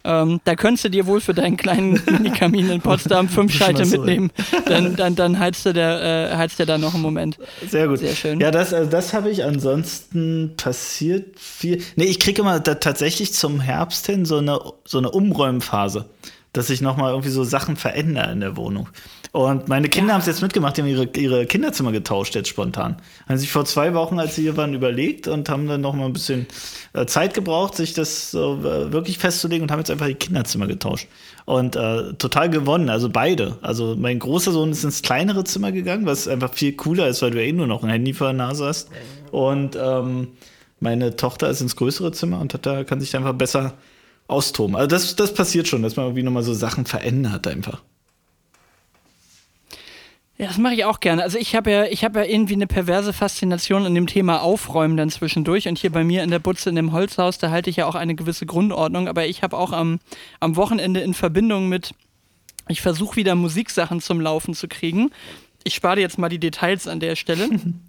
Ähm, da könntest du dir wohl für deinen kleinen [LAUGHS] Minikamin in Potsdam fünf so, mitnehmen. Dann, dann, dann heizt du der, äh, heizt der da noch einen Moment. Sehr gut. Sehr schön. Ja, das, also das habe ich ansonsten passiert viel. Nee, ich kriege immer da tatsächlich zum Herbst hin so eine, so eine Umräumphase, dass sich nochmal irgendwie so Sachen verändern in der Wohnung. Und meine Kinder Ja. haben es jetzt mitgemacht, die haben ihre, ihre Kinderzimmer getauscht jetzt spontan. Haben sich vor zwei Wochen, als sie hier waren, überlegt und haben dann noch mal ein bisschen äh, Zeit gebraucht, sich das so äh, wirklich festzulegen und haben jetzt einfach die Kinderzimmer getauscht. Und äh, total gewonnen, also beide. Also mein großer Sohn ist ins kleinere Zimmer gegangen, was einfach viel cooler ist, weil du ja eh nur noch ein Handy vor der Nase hast. Und ähm, meine Tochter ist ins größere Zimmer und hat da, kann sich da einfach besser austoben. Also das, das passiert schon, dass man irgendwie nochmal so Sachen verändert einfach. Ja, das mache ich auch gerne. Also ich habe ja, ich habe ja irgendwie eine perverse Faszination an dem Thema Aufräumen dann zwischendurch. Und hier bei mir in der Butze in dem Holzhaus, da halte ich ja auch eine gewisse Grundordnung. Aber ich habe auch am, am Wochenende in Verbindung mit, ich versuche wieder Musiksachen zum Laufen zu kriegen. Ich spare jetzt mal die Details an der Stelle. [LAUGHS]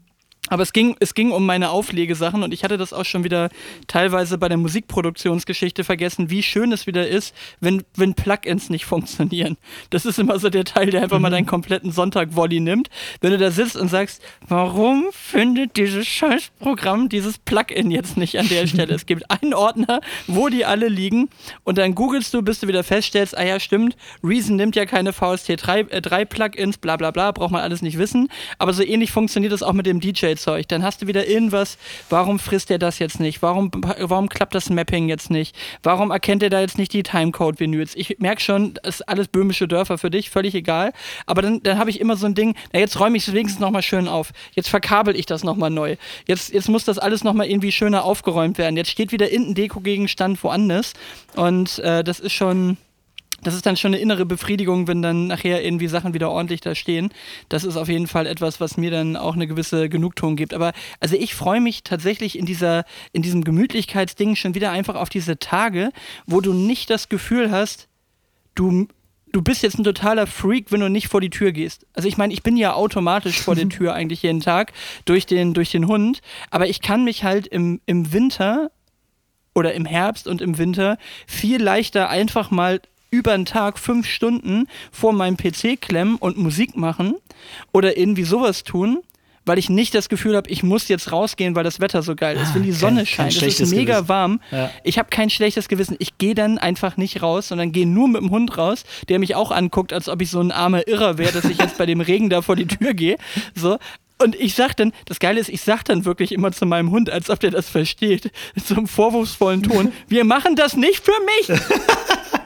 Aber es ging, es ging um meine Auflegesachen und ich hatte das auch schon wieder teilweise bei der Musikproduktionsgeschichte vergessen, wie schön es wieder ist, wenn, wenn Plugins nicht funktionieren. Das ist immer so der Teil, der einfach mal deinen kompletten Sonntag-Volley nimmt. Wenn du da sitzt und sagst, warum findet dieses scheiß Programm dieses Plugin jetzt nicht an der Stelle? es gibt einen Ordner, wo die alle liegen und dann googelst du, bis du wieder feststellst, ah ja, stimmt, Reason nimmt ja keine VST3 äh, 3 Plugins, bla bla bla, braucht man alles nicht wissen. Aber so ähnlich funktioniert das auch mit dem DJ-Zeug. Dann hast du wieder irgendwas, warum frisst der das jetzt nicht? Warum, warum klappt das Mapping jetzt nicht? Warum erkennt er da jetzt nicht die Timecode-Vinyls? Ich merke schon, das ist alles böhmische Dörfer für dich, völlig egal. Aber dann, dann habe ich immer so ein Ding, na jetzt räume ich es wenigstens nochmal schön auf. Jetzt verkabel ich das nochmal neu. Jetzt, jetzt muss das alles nochmal irgendwie schöner aufgeräumt werden. Jetzt steht wieder irgendein Deko-Gegenstand woanders. Und äh, das ist schon das ist dann schon eine innere Befriedigung, wenn dann nachher irgendwie Sachen wieder ordentlich da stehen. Das ist auf jeden Fall etwas, was mir dann auch eine gewisse Genugtuung gibt. Aber also ich freue mich tatsächlich in dieser, in diesem Gemütlichkeitsding schon wieder einfach auf diese Tage, wo du nicht das Gefühl hast, du, du bist jetzt ein totaler Freak, wenn du nicht vor die Tür gehst. Also ich meine, ich bin ja automatisch vor der [LAUGHS] Tür eigentlich jeden Tag durch den, durch den Hund, aber ich kann mich halt im, im Winter oder im Herbst und im Winter viel leichter einfach mal über den Tag fünf Stunden vor meinem PC klemmen und Musik machen oder irgendwie sowas tun, weil ich nicht das Gefühl habe, ich muss jetzt rausgehen, weil das Wetter so geil ist. Wenn die kein- Sonne kein scheint, es ist mega Gewissen. warm. Ja. Ich habe kein schlechtes Gewissen. Ich gehe dann einfach nicht raus, sondern gehe nur mit dem Hund raus, der mich auch anguckt, als ob ich so ein armer Irrer wäre, dass ich jetzt bei dem Regen da vor die Tür gehe. So. Und ich sag dann, das Geile ist, ich sag dann wirklich immer zu meinem Hund, als ob der das versteht, in so einem vorwurfsvollen Ton, wir machen das nicht für mich. [LAUGHS]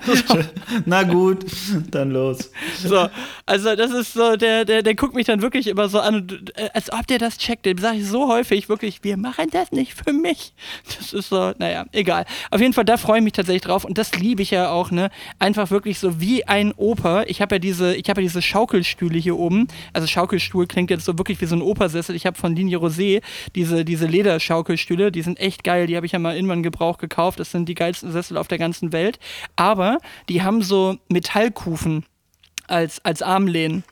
[LAUGHS] Na gut, dann los. So, also das ist so, der, der, der guckt mich dann wirklich immer so an, äh, als ob der das checkt. Dem sage ich so häufig wirklich, wir machen das nicht für mich. Das ist so, naja, egal. Auf jeden Fall, da freue ich mich tatsächlich drauf und das liebe ich ja auch, ne? Einfach wirklich so wie ein Oper. Ich habe ja diese, ich habe ja diese Schaukelstühle hier oben. Also Schaukelstuhl klingt jetzt so wirklich wie so ein Opersessel. Ich habe von Linie Rosé diese, diese Lederschaukelstühle, die sind echt geil. Die habe ich ja mal irgendwann Gebrauch gekauft. Das sind die geilsten Sessel auf der ganzen Welt. Aber die haben so Metallkufen als, als Armlehnen.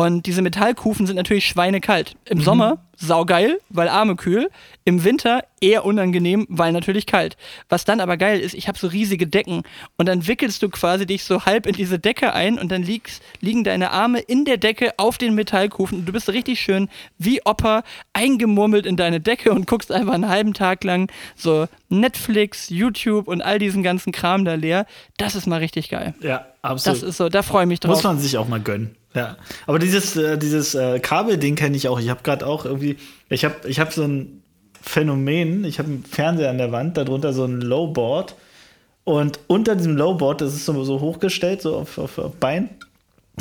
Und diese Metallkufen sind natürlich schweinekalt. Im mhm. Sommer saugeil, weil Arme kühl. Im Winter eher unangenehm, weil natürlich kalt. Was dann aber geil ist, ich habe so riesige Decken und dann wickelst du quasi dich so halb in diese Decke ein und dann liegst, liegen deine Arme in der Decke auf den Metallkufen und du bist richtig schön wie Opa eingemurmelt in deine Decke und guckst einfach einen halben Tag lang so Netflix, YouTube und all diesen ganzen Kram da leer. Das ist mal richtig geil. Ja, absolut. Das ist so, da freue ich mich drauf. Muss man sich auch mal gönnen. Ja, aber dieses, äh, dieses äh, Kabelding kenne ich auch. Ich habe gerade auch irgendwie, ich habe ich hab so ein Phänomen, ich habe einen Fernseher an der Wand, darunter so ein Lowboard und unter diesem Lowboard, das ist so, so hochgestellt, so auf, auf, auf Bein,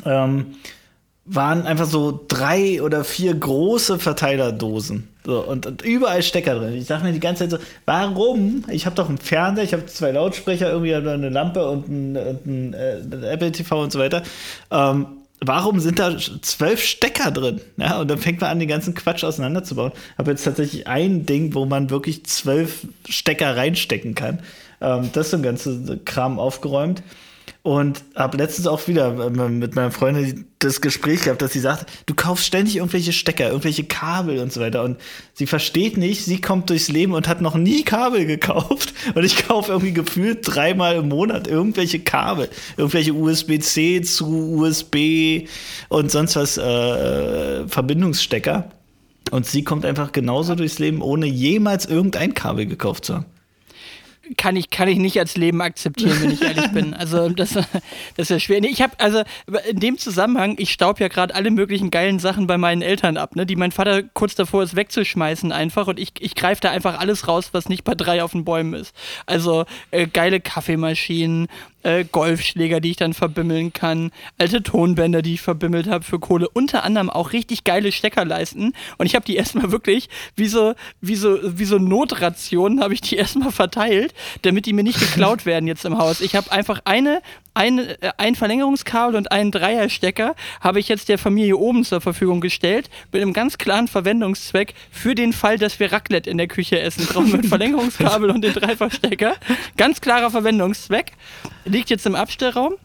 ähm, waren einfach so drei oder vier große Verteilerdosen. So, und, und überall Stecker drin. Ich dachte mir die ganze Zeit so, warum? Ich habe doch einen Fernseher, ich habe zwei Lautsprecher, irgendwie eine Lampe und ein, und ein, äh, Apple TV und so weiter. Ähm, warum sind da zwölf Stecker drin? Ja, und dann fängt man an, den ganzen Quatsch auseinanderzubauen. Habe jetzt tatsächlich ein Ding, wo man wirklich zwölf Stecker reinstecken kann. Ähm, das ist so ein ganzes Kram aufgeräumt. Und habe letztens auch wieder äh, mit meiner Freundin das Gespräch gehabt, dass sie sagt, du kaufst ständig irgendwelche Stecker, irgendwelche Kabel und so weiter. Und sie versteht nicht, sie kommt durchs Leben und hat noch nie Kabel gekauft. [LAUGHS] Und ich kaufe irgendwie gefühlt dreimal im Monat irgendwelche Kabel. Irgendwelche USB-C zu USB und sonst was äh, Verbindungsstecker. Und sie kommt einfach genauso durchs Leben, ohne jemals irgendein Kabel gekauft zu haben kann ich, kann ich nicht als Leben akzeptieren, wenn ich ehrlich bin. Also das, das wäre schwer. Nee, ich habe, also in dem Zusammenhang, ich staub ja gerade alle möglichen geilen Sachen bei meinen Eltern ab, ne, die mein Vater kurz davor ist wegzuschmeißen einfach und ich, ich greife da einfach alles raus, was nicht bei drei auf den Bäumen ist. Also äh, geile Kaffeemaschinen, äh, Golfschläger, die ich dann verbimmeln kann, alte Tonbänder, die ich verbimmelt habe für Kohle, unter anderem auch richtig geile Steckerleisten und ich habe die [LAUGHS] erstmal wirklich wie so wie so wie so Notrationen habe ich die [LAUGHS] erstmal verteilt, damit die mir nicht geklaut [LAUGHS] werden jetzt im Haus. Ich habe einfach eine ein, äh, ein Verlängerungskabel und einen Dreierstecker habe ich jetzt der Familie oben zur Verfügung gestellt, mit einem ganz klaren Verwendungszweck für den Fall, dass wir Raclette in der Küche essen. Brauchen wir ein Verlängerungskabel und den Dreifachstecker. Ganz klarer Verwendungszweck. Liegt jetzt im Abstellraum.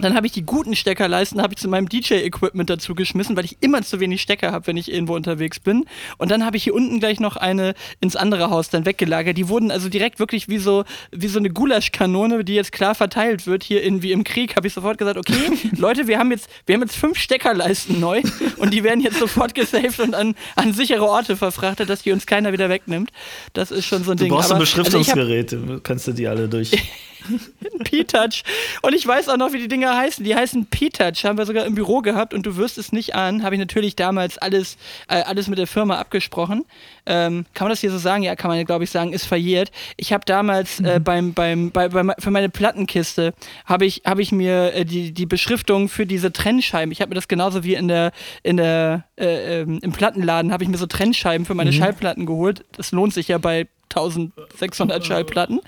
Dann habe ich die guten Steckerleisten habe ich zu meinem DJ-Equipment dazu geschmissen, weil ich immer zu wenig Stecker habe, wenn ich irgendwo unterwegs bin. Und dann habe ich hier unten gleich noch eine ins andere Haus dann weggelagert. Die wurden also direkt wirklich wie so, wie so eine Gulaschkanone, die jetzt klar verteilt wird. Hier in, wie im Krieg habe ich sofort gesagt, okay, [LAUGHS] Leute, wir haben jetzt, wir haben jetzt fünf Steckerleisten neu und die werden jetzt sofort gesaved und an, an sichere Orte verfrachtet, dass die uns keiner wieder wegnimmt. Das ist schon so ein du Ding. Du brauchst Aber, Beschriftungsgeräte, also hab, kannst du die alle durch. [LAUGHS] [LAUGHS] P-Touch. Und ich weiß auch noch, wie die Dinger heißen. Die heißen P-Touch. Haben wir sogar im Büro gehabt und du wirst es nicht an. Habe ich natürlich damals alles, äh, alles mit der Firma abgesprochen. Ähm, kann man das hier so sagen? Ja, kann man, glaube ich, sagen, ist verjährt. Ich habe damals äh, mhm. beim, beim, bei, bei, für meine Plattenkiste habe ich, hab ich mir äh, die, die Beschriftung für diese Trennscheiben, ich habe mir das genauso wie in der, in der, äh, ähm, im Plattenladen, habe ich mir so Trennscheiben für meine mhm. Schallplatten geholt. Das lohnt sich ja bei 1600 Schallplatten.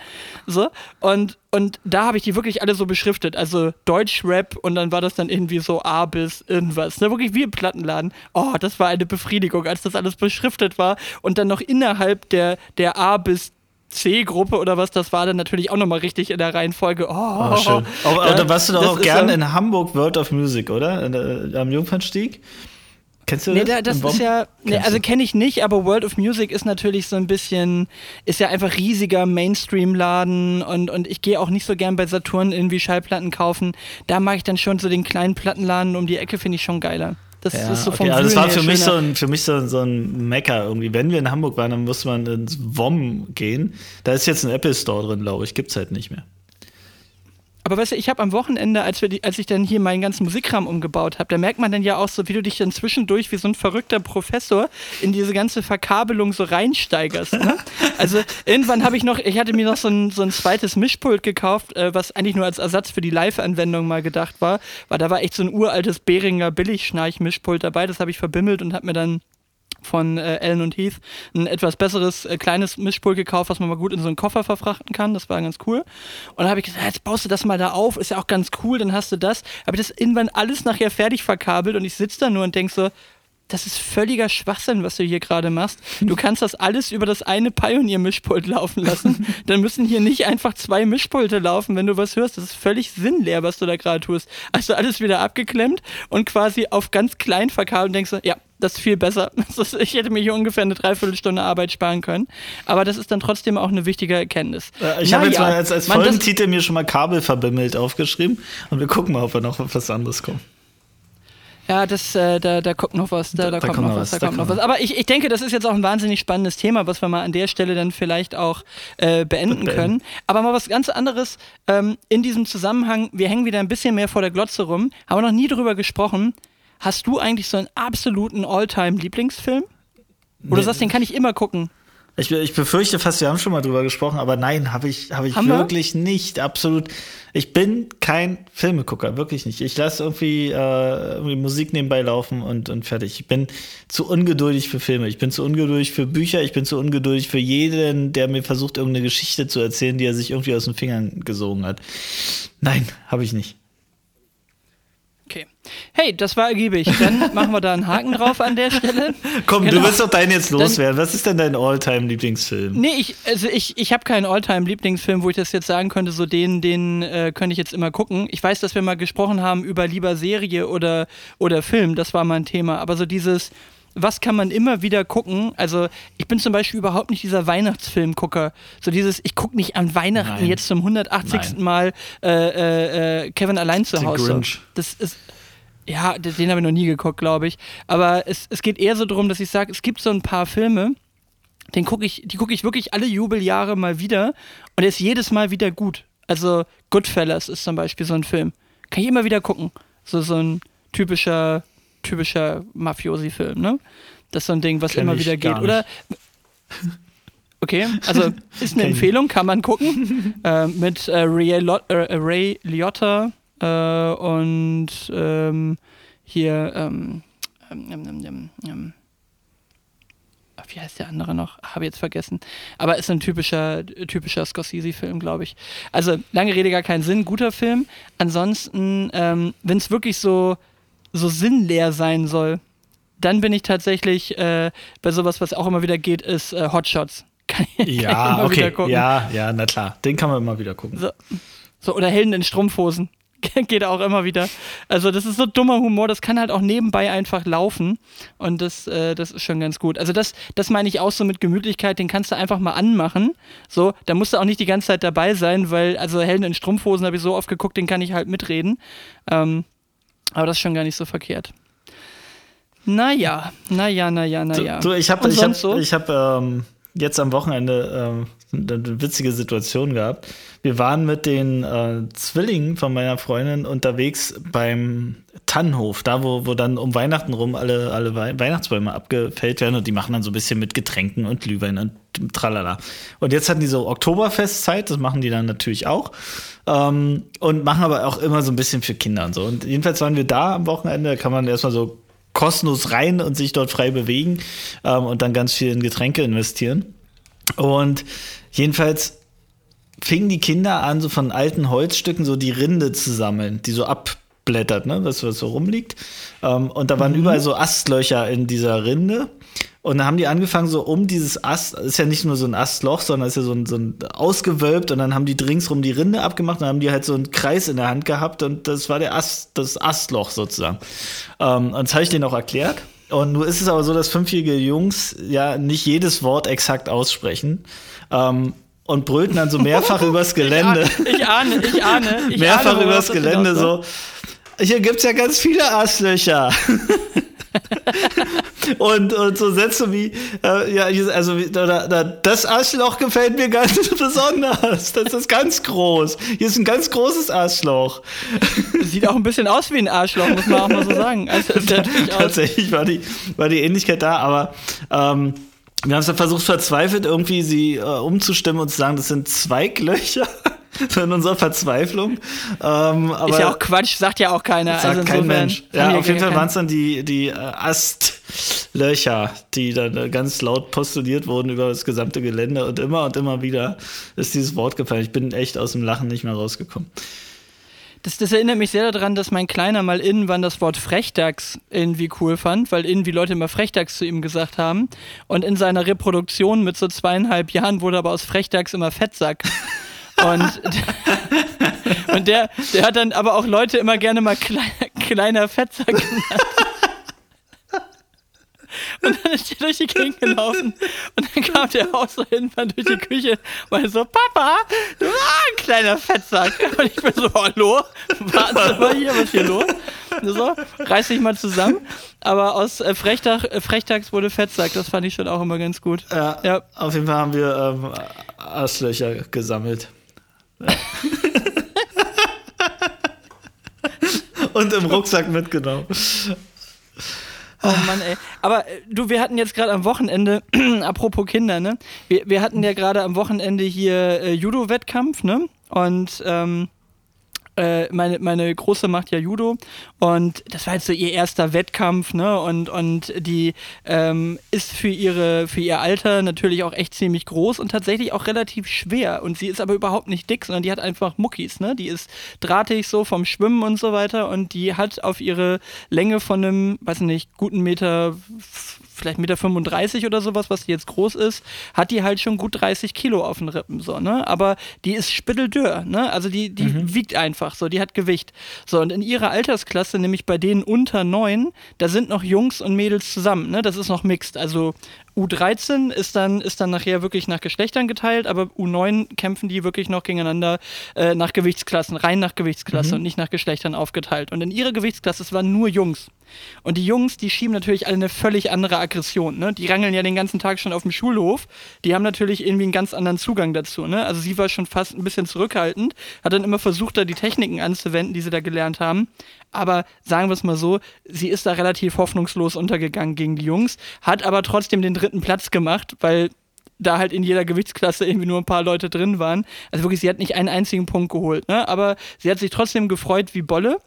So. Und, und da habe ich die wirklich alle so beschriftet. Also Deutschrap und dann war das dann irgendwie so A bis irgendwas. Ne? Wirklich wie im Plattenladen. Oh, das war eine Befriedigung, als das alles beschriftet war. Und dann noch innerhalb der, der A bis C-Gruppe oder was das war, dann natürlich auch nochmal richtig in der Reihenfolge. Oh, oh schön. Aber, da warst du doch auch gerne in Hamburg World of Music, oder? Der, am Jungfernstieg? Kennst du das? Nee, da, das ist ja, nee, also kenne ich nicht, aber World of Music ist natürlich so ein bisschen, ist ja einfach riesiger Mainstream-Laden und, und ich gehe auch nicht so gern bei Saturn irgendwie Schallplatten kaufen. Da mag ich dann schon so den kleinen Plattenladen um die Ecke, finde ich schon geiler. Das ja, ist so vom okay. Also es war für mich, so ein, für mich so, so ein Mecker irgendwie. Wenn wir in Hamburg waren, dann musste man ins WOM gehen. Da ist jetzt ein Apple Store drin, glaube ich. Gibt's halt nicht mehr. Aber weißt du, ich habe am Wochenende, als, wir die, als ich dann hier meinen ganzen Musikkram umgebaut habe, da merkt man dann ja auch so, wie du dich dann zwischendurch wie so ein verrückter Professor in diese ganze Verkabelung so reinsteigerst. Ne? [LAUGHS] Also irgendwann habe ich noch, ich hatte mir noch so ein, so ein zweites Mischpult gekauft, äh, was eigentlich nur als Ersatz für die Live-Anwendung mal gedacht war, weil da war echt so ein uraltes Behringer Billigschnarch-Mischpult dabei, das habe ich verbimmelt und habe mir dann von äh, Ellen und Heath ein etwas besseres äh, kleines Mischpult gekauft, was man mal gut in so einen Koffer verfrachten kann. Das war ganz cool. Und dann habe ich gesagt, jetzt baust du das mal da auf, ist ja auch ganz cool, dann hast du das. Habe ich das irgendwann alles nachher fertig verkabelt und ich sitze da nur und denke so, das ist völliger Schwachsinn, was du hier gerade machst. Du kannst das alles über das eine Pioneer-Mischpult laufen lassen. [LAUGHS] Dann müssen hier nicht einfach zwei Mischpulte laufen, wenn du was hörst. Das ist völlig sinnleer, was du da gerade tust. Also alles wieder abgeklemmt und quasi auf ganz klein verkabelt und denkst so, ja, [LAUGHS] das ist viel besser. ich hätte mir hier ungefähr eine Dreiviertelstunde Arbeit sparen können. Aber das ist dann trotzdem auch eine wichtige Erkenntnis. Äh, ich habe jetzt mal als, als Folgentitel mir schon mal Kabel verbimmelt aufgeschrieben und wir gucken mal, ob wir noch auf was anderes kommen. Ja, das, äh, da, da kommt noch was, da, da, da kommt, kommt, noch was, was da kommt noch was. Aber ich, ich denke, das ist jetzt auch ein wahnsinnig spannendes Thema, was wir mal an der Stelle dann vielleicht auch äh, beenden, beenden können. Aber mal was ganz anderes ähm, in diesem Zusammenhang, wir hängen wieder ein bisschen mehr vor der Glotze rum, haben wir noch nie drüber gesprochen. Hast du eigentlich so einen absoluten All-Time-Lieblingsfilm? Oder nee. sagst, den kann ich immer gucken? Ich, ich befürchte fast, wir haben schon mal drüber gesprochen, aber nein, habe ich, hab ich wirklich wir? nicht. Absolut. Ich bin kein Filmegucker, wirklich nicht. Ich lasse irgendwie, äh, irgendwie Musik nebenbei laufen und, und fertig. Ich bin zu ungeduldig für Filme. Ich bin zu ungeduldig für Bücher. Ich bin zu ungeduldig für jeden, der mir versucht, irgendeine Geschichte zu erzählen, die er sich irgendwie aus den Fingern gesogen hat. Nein, habe ich nicht. Okay. Hey, das war ergiebig. Dann [LAUGHS] machen wir da einen Haken drauf an der Stelle. Komm, genau. du wirst doch deinen jetzt loswerden. Was ist denn dein All-Time-Lieblingsfilm? Nee, ich, also ich, ich habe keinen All-Time-Lieblingsfilm, wo ich das jetzt sagen könnte, so den, den äh, könnte ich jetzt immer gucken. Ich weiß, dass wir mal gesprochen haben über lieber Serie oder, oder Film, das war mal ein Thema. Aber so dieses, was kann man immer wieder gucken? Also, ich bin zum Beispiel überhaupt nicht dieser Weihnachtsfilmgucker. So dieses, ich gucke nicht an Weihnachten Nein. jetzt zum 180. Nein. Mal äh, äh, äh, Kevin allein zu Hause. Das ist. Ja, den habe ich noch nie geguckt, glaube ich. Aber es, es geht eher so darum, dass ich sage, es gibt so ein paar Filme, den guck ich, die gucke ich wirklich alle Jubeljahre mal wieder und er ist jedes Mal wieder gut. Also Goodfellas ist zum Beispiel so ein Film. Kann ich immer wieder gucken. So, so ein typischer typischer Mafiosi-Film, ne? Das ist so ein Ding, was Kenn immer wieder geht. Oder. Okay, also [LAUGHS] ist eine Empfehlung, kann man gucken. [LAUGHS] äh, mit äh, Ray, Lot äh, Ray Liotta äh, und ähm, hier, ähm, ähm, ähm, wie heißt der andere noch? Habe jetzt vergessen. Aber ist ein typischer, typischer Scorsese-Film, glaube ich. Also, lange Rede, gar keinen Sinn. Guter Film. Ansonsten, ähm, wenn es wirklich so so sinnleer sein soll, dann bin ich tatsächlich äh, bei sowas, was auch immer wieder geht, ist äh, Hotshots. [LAUGHS] Kann, ja, kann okay. Ja, ja, na klar. Den kann man immer wieder gucken. So, so oder Helden in Strumpfhosen. [LAUGHS] geht auch immer wieder. Also, das ist so dummer Humor, das kann halt auch nebenbei einfach laufen. Und das, äh, das ist schon ganz gut. Also, das, das meine ich auch so mit Gemütlichkeit, den kannst du einfach mal anmachen. So, da musst du auch nicht die ganze Zeit dabei sein, weil, also Helden in Strumpfhosen habe ich so oft geguckt, den kann ich halt mitreden. Ähm, aber das ist schon gar nicht so verkehrt. Naja, naja, naja, naja. Du, du ich habe ich hab, so? ich hab, ähm, jetzt am Wochenende ähm, eine witzige Situation gehabt. Wir waren mit den äh, Zwillingen von meiner Freundin unterwegs beim Tannenhof, da wo, wo dann um Weihnachten rum alle, alle Weihnachtsbäume abgefällt werden und die machen dann so ein bisschen mit Getränken und Glühwein und tralala. Und jetzt hatten die so Oktoberfestzeit, das machen die dann natürlich auch. Ähm, und machen aber auch immer so ein bisschen für Kinder und so. Und jedenfalls waren wir da am Wochenende, da kann man erstmal so kostenlos rein und sich dort frei bewegen ähm, und dann ganz viel in Getränke investieren. Und jedenfalls fingen die Kinder an, so von alten Holzstücken so die Rinde zu sammeln, die so abblättert, ne, was, was so rumliegt. Ähm, und da waren mhm. überall so Astlöcher in dieser Rinde. Und dann haben die angefangen, so um dieses Ast, ist ja nicht nur so ein Astloch, sondern ist ja so ein, so ein ausgewölbt und dann haben die ringsrum die Rinde abgemacht und dann haben die halt so einen Kreis in der Hand gehabt und das war der Ast, das Astloch sozusagen. Ähm, und das habe ich denen auch erklärt. Und nur ist es aber so, dass fünfjährige Jungs ja nicht jedes Wort exakt aussprechen. Ähm, und brüllten dann so mehrfach [LAUGHS] übers Gelände. Ich ahne, ich ahne. Ich mehrfach ahne, übers Gelände so. Hier gibt's ja ganz viele Astlöcher. [LAUGHS] und, und so Sätze wie, äh, ja, also oder, oder, das Arschloch gefällt mir ganz [LAUGHS] besonders. Das ist ganz groß. Hier ist ein ganz großes Arschloch. Sieht auch ein bisschen aus wie ein Arschloch, muss man auch mal so sagen. Also, [LAUGHS] Tatsächlich war die, war die Ähnlichkeit da, aber ähm, Wir haben es ja versucht, verzweifelt irgendwie sie äh, umzustimmen und zu sagen, das sind Zweiglöcher. [LAUGHS] in unserer Verzweiflung. Ähm, aber ist ja auch Quatsch, sagt ja auch keiner. Sagt also kein Mensch. Ja, auf jeden Fall waren es dann die, die äh, Astlöcher, die dann äh, ganz laut postuliert wurden über das gesamte Gelände und immer und immer wieder ist dieses Wort gefallen. Ich bin echt aus dem Lachen nicht mehr rausgekommen. Das, das, erinnert mich sehr daran, dass mein Kleiner mal irgendwann das Wort Frechdachs irgendwie cool fand, weil irgendwie Leute immer Frechdachs zu ihm gesagt haben. Und in seiner Reproduktion mit so zweieinhalb Jahren wurde aber aus Frechdachs immer Fettsack. [LAUGHS] Und, [LAUGHS] und der, der hat dann aber auch Leute immer gerne mal kleiner, kleiner Fettsack genannt. Und dann ist er durch die Gegend gelaufen. Und dann kam der auch so irgendwann durch die Küche und so, Papa, du warst ein kleiner Fettsack. Und ich bin so, hallo, warten Sie mal hier, was ist hier los? So, reiß dich mal zusammen. Aber aus äh, Frechtag, äh, Frechtags wurde Fettsack, das fand ich schon auch immer ganz gut. Ja, ja. auf jeden Fall haben wir ähm, Asslöcher gesammelt. [LAUGHS] Und im Rucksack mitgenommen. Oh Mann, ey. Aber äh, du, wir hatten jetzt gerade am Wochenende, [CLEARS THROAT] apropos Kinder, ne? Wir, wir hatten ja gerade am Wochenende hier äh, Judo-Wettkampf, ne? Und ähm, äh, meine, meine Große macht ja Judo und das war jetzt so ihr erster Wettkampf, ne? Und, und die ähm, ist für, ihre, für ihr Alter natürlich auch echt ziemlich groß und tatsächlich auch relativ schwer. Und sie ist aber überhaupt nicht dick, sondern die hat einfach Muckis, ne? Die ist drahtig so vom Schwimmen und so weiter und die hat auf ihre Länge von einem, weiß nicht, guten Meter vielleicht Meter 35 oder sowas, was die jetzt groß ist, hat die halt schon gut 30 Kilo auf den Rippen, so, ne? Aber die ist spitteldürr, ne? Also die, die mhm. wiegt einfach so, die hat Gewicht. So, und in ihrer Altersklasse, nämlich bei denen unter neun, da sind noch Jungs und Mädels zusammen, ne? Das ist noch mixed. Also U13 ist dann, ist dann nachher wirklich nach Geschlechtern geteilt, aber U9 kämpfen die wirklich noch gegeneinander äh, nach Gewichtsklassen, rein nach Gewichtsklasse mhm. und nicht nach Geschlechtern aufgeteilt. Und in ihrer Gewichtsklasse, es waren nur Jungs. Und die Jungs, die schieben natürlich alle eine völlig andere Aggression. Ne? Die rangeln ja den ganzen Tag schon auf dem Schulhof. Die haben natürlich irgendwie einen ganz anderen Zugang dazu. Ne? Also sie war schon fast ein bisschen zurückhaltend, hat dann immer versucht, da die Techniken anzuwenden, die sie da gelernt haben. Aber sagen wir es mal so, sie ist da relativ hoffnungslos untergegangen gegen die Jungs, hat aber trotzdem den dritten Platz gemacht, weil da halt in jeder Gewichtsklasse irgendwie nur ein paar Leute drin waren. Also wirklich, sie hat nicht einen einzigen Punkt geholt, ne? aber sie hat sich trotzdem gefreut wie Bolle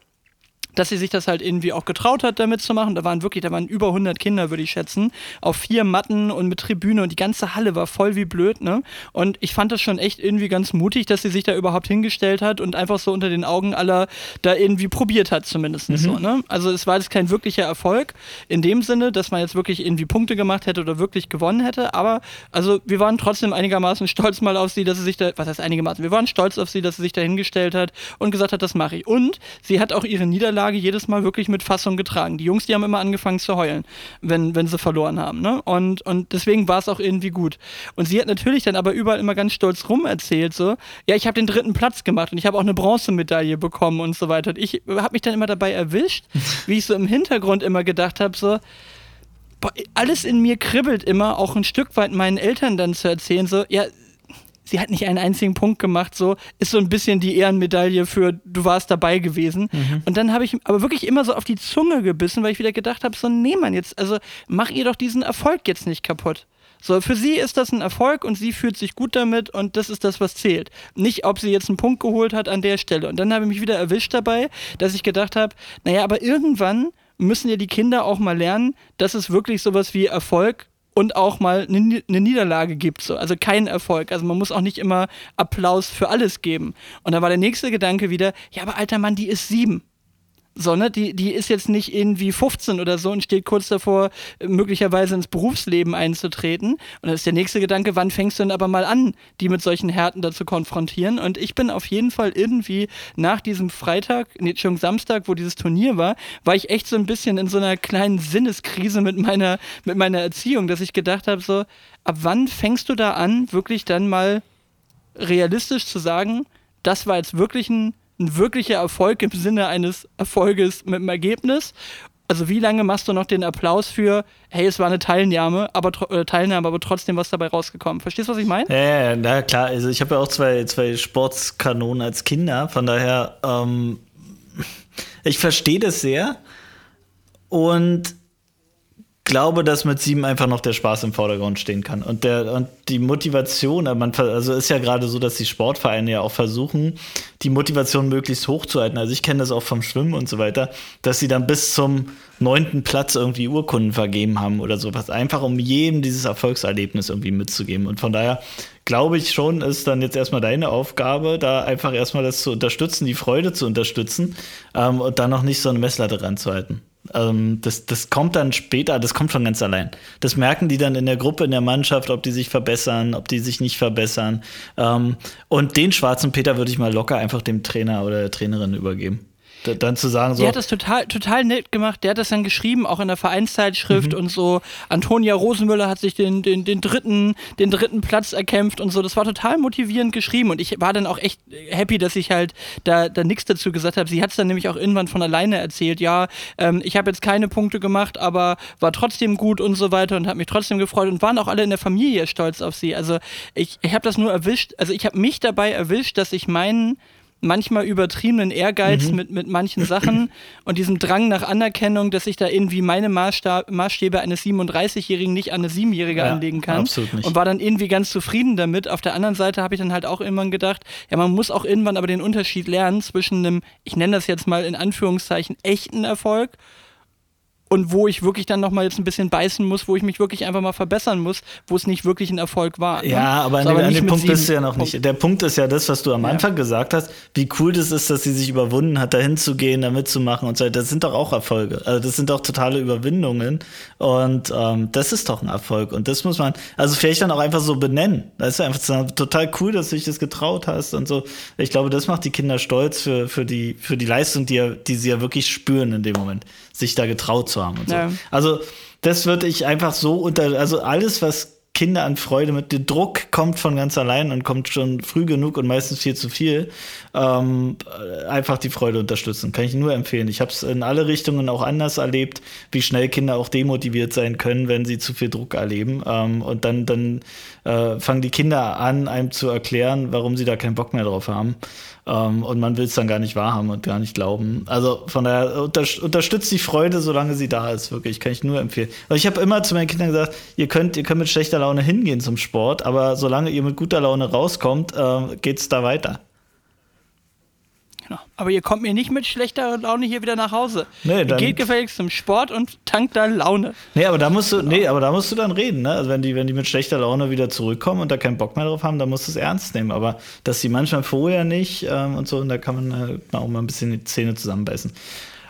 dass sie sich das halt irgendwie auch getraut hat, damit zu machen. Da waren wirklich, da waren über 100 Kinder, würde ich schätzen, auf vier Matten und mit Tribüne und die ganze Halle war voll wie blöd, ne? Und ich fand das schon echt irgendwie ganz mutig, dass sie sich da überhaupt hingestellt hat und einfach so unter den Augen aller da irgendwie probiert hat, zumindest mhm. so, ne? Also es war jetzt kein wirklicher Erfolg in dem Sinne, dass man jetzt wirklich irgendwie Punkte gemacht hätte oder wirklich gewonnen hätte, aber also wir waren trotzdem einigermaßen [LAUGHS] stolz mal auf sie, dass sie sich da, was heißt einigermaßen, wir waren stolz auf sie, dass sie sich da hingestellt hat und gesagt hat, das mache ich. Und sie hat auch ihre Niederlage Niederlage jedes Mal wirklich mit Fassung getragen. Die Jungs, die haben immer angefangen zu heulen, wenn, wenn sie verloren haben. Ne? Und, und deswegen war es auch irgendwie gut. Und sie hat natürlich dann aber überall immer ganz stolz rum erzählt, so, ja, ich habe den dritten Platz gemacht und ich habe auch eine Bronzemedaille bekommen und so weiter. Und ich habe mich dann immer dabei erwischt, [LAUGHS] wie ich so im Hintergrund immer gedacht habe, so, alles in mir kribbelt immer, auch ein Stück weit meinen Eltern dann zu erzählen, so, ja, sie hat nicht einen einzigen Punkt gemacht, so ist so ein bisschen die Ehrenmedaille für du warst dabei gewesen. Mhm. Und dann habe ich aber wirklich immer so auf die Zunge gebissen, weil ich wieder gedacht habe, so nee man jetzt, also mach ihr doch diesen Erfolg jetzt nicht kaputt. So, für sie ist das ein Erfolg und sie fühlt sich gut damit und das ist das, was zählt. Nicht, ob sie jetzt einen Punkt geholt hat an der Stelle. Und dann habe ich mich wieder erwischt dabei, dass ich gedacht habe, naja, aber irgendwann müssen ja die Kinder auch mal lernen, dass es wirklich sowas wie Erfolg und auch mal eine, Niederlage gibt. So. Also kein Erfolg. Also man muss auch nicht immer Applaus für alles geben. Und da war der nächste Gedanke wieder, ja, aber alter Mann, die ist sieben. So, ne? Die, die ist jetzt nicht irgendwie 15 oder so und steht kurz davor, möglicherweise ins Berufsleben einzutreten. Und dann ist der nächste Gedanke, wann fängst du denn aber mal an, die mit solchen Härten da zu konfrontieren? Und ich bin auf jeden Fall irgendwie nach diesem Freitag, nee, schon Samstag, wo dieses Turnier war, war ich echt so ein bisschen in so einer kleinen Sinneskrise mit meiner, mit meiner Erziehung, dass ich gedacht habe, so, ab wann fängst du da an, wirklich dann mal realistisch zu sagen, das war jetzt wirklich ein ein wirklicher Erfolg im Sinne eines Erfolges mit dem Ergebnis. Also wie lange machst du noch den Applaus für, hey, es war eine Teilnahme, aber, äh, Teilnahme, aber trotzdem was dabei rausgekommen? Verstehst du, was ich meine? Ja, ja, na klar. Also ich habe ja auch zwei, zwei Sportskanonen als Kinder, von daher, ähm, ich verstehe das sehr. Und glaube, dass mit sieben einfach noch der Spaß im Vordergrund stehen kann. Und, der, und die Motivation, man, also ist ja gerade so, dass die Sportvereine ja auch versuchen, die Motivation möglichst hoch zu halten. Also ich kenne das auch vom Schwimmen und so weiter, dass sie dann bis zum neunten Platz irgendwie Urkunden vergeben haben oder sowas. Einfach um jedem dieses Erfolgserlebnis irgendwie mitzugeben. Und von daher glaube ich schon, ist dann jetzt erstmal deine Aufgabe, da einfach erstmal das zu unterstützen, die Freude zu unterstützen ähm, und dann noch nicht so eine Messlatte ranzuhalten. Ähm, das, das kommt dann später, das kommt von ganz allein. Das merken die dann in der Gruppe, in der Mannschaft, ob die sich verbessern, ob die sich nicht verbessern. Ähm, und den schwarzen Peter würde ich mal locker einfach dem Trainer oder der Trainerin übergeben dann zu sagen so. Der hat das total, total nett gemacht. Der hat das dann geschrieben, auch in der Vereinszeitschrift mhm. und so. Antonia Rosenmüller hat sich den, den, den, dritten, den dritten Platz erkämpft und so. Das war total motivierend geschrieben und ich war dann auch echt happy, dass ich halt da, da nichts dazu gesagt habe. Sie hat es dann nämlich auch irgendwann von alleine erzählt. Ja, ähm, ich habe jetzt keine Punkte gemacht, aber war trotzdem gut und so weiter und habe mich trotzdem gefreut und waren auch alle in der Familie stolz auf sie. Also ich, ich habe das nur erwischt, also ich habe mich dabei erwischt, dass ich meinen manchmal übertriebenen Ehrgeiz mhm. mit, mit manchen Sachen [CLEARS THROAT] und diesem Drang nach Anerkennung, dass ich da irgendwie meine Maßstab, Maßstäbe eines 37-Jährigen nicht an eine Siebenjährige ja, anlegen kann. Absolut nicht. Und war dann irgendwie ganz zufrieden damit. Auf der anderen Seite habe ich dann halt auch irgendwann gedacht, ja, man muss auch irgendwann aber den Unterschied lernen zwischen einem, ich nenne das jetzt mal in Anführungszeichen, echten Erfolg und wo ich wirklich dann nochmal jetzt ein bisschen beißen muss, wo ich mich wirklich einfach mal verbessern muss, wo es nicht wirklich ein Erfolg war. Ne? Ja, aber, so, an, aber an dem Punkt bist du ja noch nicht. Der Punkt ist ja das, was du am ja. Anfang gesagt hast, wie cool das ist, dass sie sich überwunden hat, dahin zu gehen, da mitzumachen und so. Das sind doch auch Erfolge. Also das sind doch totale Überwindungen und ähm, das ist doch ein Erfolg und das muss man, also vielleicht dann auch einfach so benennen. Das ist einfach total cool, dass du dich das getraut hast und so. Ich glaube, das macht die Kinder stolz für, für, die, für die Leistung, die, die sie ja wirklich spüren in dem Moment, sich da getraut zu haben und so. Ja. Also, das würde ich einfach so unter, also alles, was Kinder an Freude mit. Der Druck kommt von ganz allein und kommt schon früh genug und meistens viel zu viel. Ähm, einfach die Freude unterstützen. Kann ich nur empfehlen. Ich habe es in alle Richtungen auch anders erlebt, wie schnell Kinder auch demotiviert sein können, wenn sie zu viel Druck erleben. Ähm, und dann, dann äh, fangen die Kinder an, einem zu erklären, warum sie da keinen Bock mehr drauf haben. Ähm, und man will es dann gar nicht wahrhaben und gar nicht glauben. Also von daher unter, unterstützt die Freude, solange sie da ist, wirklich. Kann ich nur empfehlen. Also ich habe immer zu meinen Kindern gesagt, ihr könnt, ihr könnt mit schlechter Laune hingehen zum Sport, aber solange ihr mit guter Laune rauskommt, äh, es da weiter. Genau. Aber ihr kommt mir nicht mit schlechter Laune hier wieder nach Hause. Nee, dann geht gefälligst zum Sport und tankt da Laune. Nee, aber da musst du, nee, aber da musst du dann reden, ne? Also wenn die, wenn die mit schlechter Laune wieder zurückkommen und da keinen Bock mehr drauf haben, dann musst du es ernst nehmen. Aber dass sie manchmal vorher nicht ähm, und so, und da kann man halt auch mal ein bisschen die Zähne zusammenbeißen.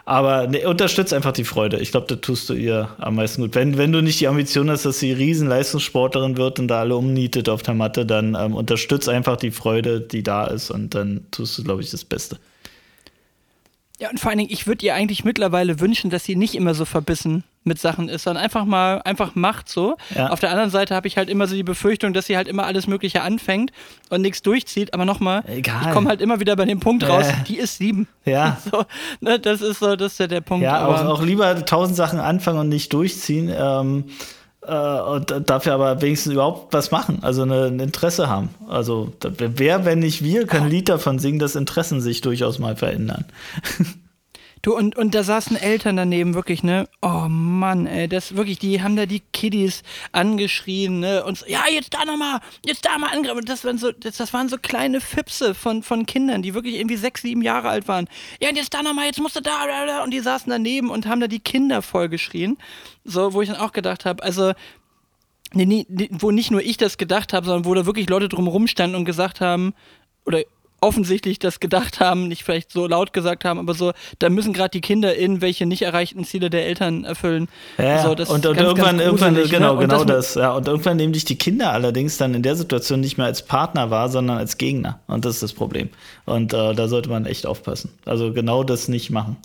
Aber nee, unterstützt einfach die Freude. Ich glaube, da tust du ihr am meisten gut. Wenn, wenn du nicht die Ambition hast, dass sie Riesenleistungssportlerin wird und da alle umnietet auf der Matte, dann ähm, unterstützt einfach die Freude, die da ist und dann tust du, glaube ich, das Beste. Ja, und vor allen Dingen, ich würde ihr eigentlich mittlerweile wünschen, dass sie nicht immer so verbissen mit Sachen ist, sondern einfach mal, einfach macht so. Ja. Auf der anderen Seite habe ich halt immer so die Befürchtung, dass sie halt immer alles Mögliche anfängt und nichts durchzieht. Aber nochmal, ich komme halt immer wieder bei dem Punkt raus, äh. die ist sieben. Ja. [LAUGHS] So, ne, das ist so, das ist ja der Punkt. Ja, aber auch, auch lieber tausend Sachen anfangen und nicht durchziehen. Ähm, äh, und dafür aber wenigstens überhaupt was machen, also eine, ein Interesse haben. Also wer, wenn nicht wir, kann ein Lied davon singen, dass Interessen sich durchaus mal verändern. [LAUGHS] Du, und, und da saßen Eltern daneben, wirklich, ne? Oh Mann, ey, das wirklich, die haben da die Kiddies angeschrien, ne? Und so, ja, jetzt da nochmal, jetzt da mal angreifen. Das waren so, das, das waren so kleine Fipse von, von Kindern, die wirklich irgendwie sechs, sieben Jahre alt waren. Ja, und jetzt da nochmal, jetzt musst du da, und die saßen daneben und haben da die Kinder vollgeschrien. So, wo ich dann auch gedacht habe, also, Nee, nee, wo nicht nur ich das gedacht habe, sondern wo da wirklich Leute drumherum standen und gesagt haben, oder offensichtlich das gedacht haben, nicht vielleicht so laut gesagt haben, aber so, da müssen gerade die Kinder in welche nicht erreichten Ziele der Eltern erfüllen. Ja, so, und, und ganz, irgendwann, ganz irgendwann, genau, ne? genau das, das, ja. Und irgendwann nehmen dich die Kinder allerdings dann in der Situation nicht mehr als Partner wahr, sondern als Gegner. Und das ist das Problem. Und äh, da sollte man echt aufpassen. Also genau das nicht machen.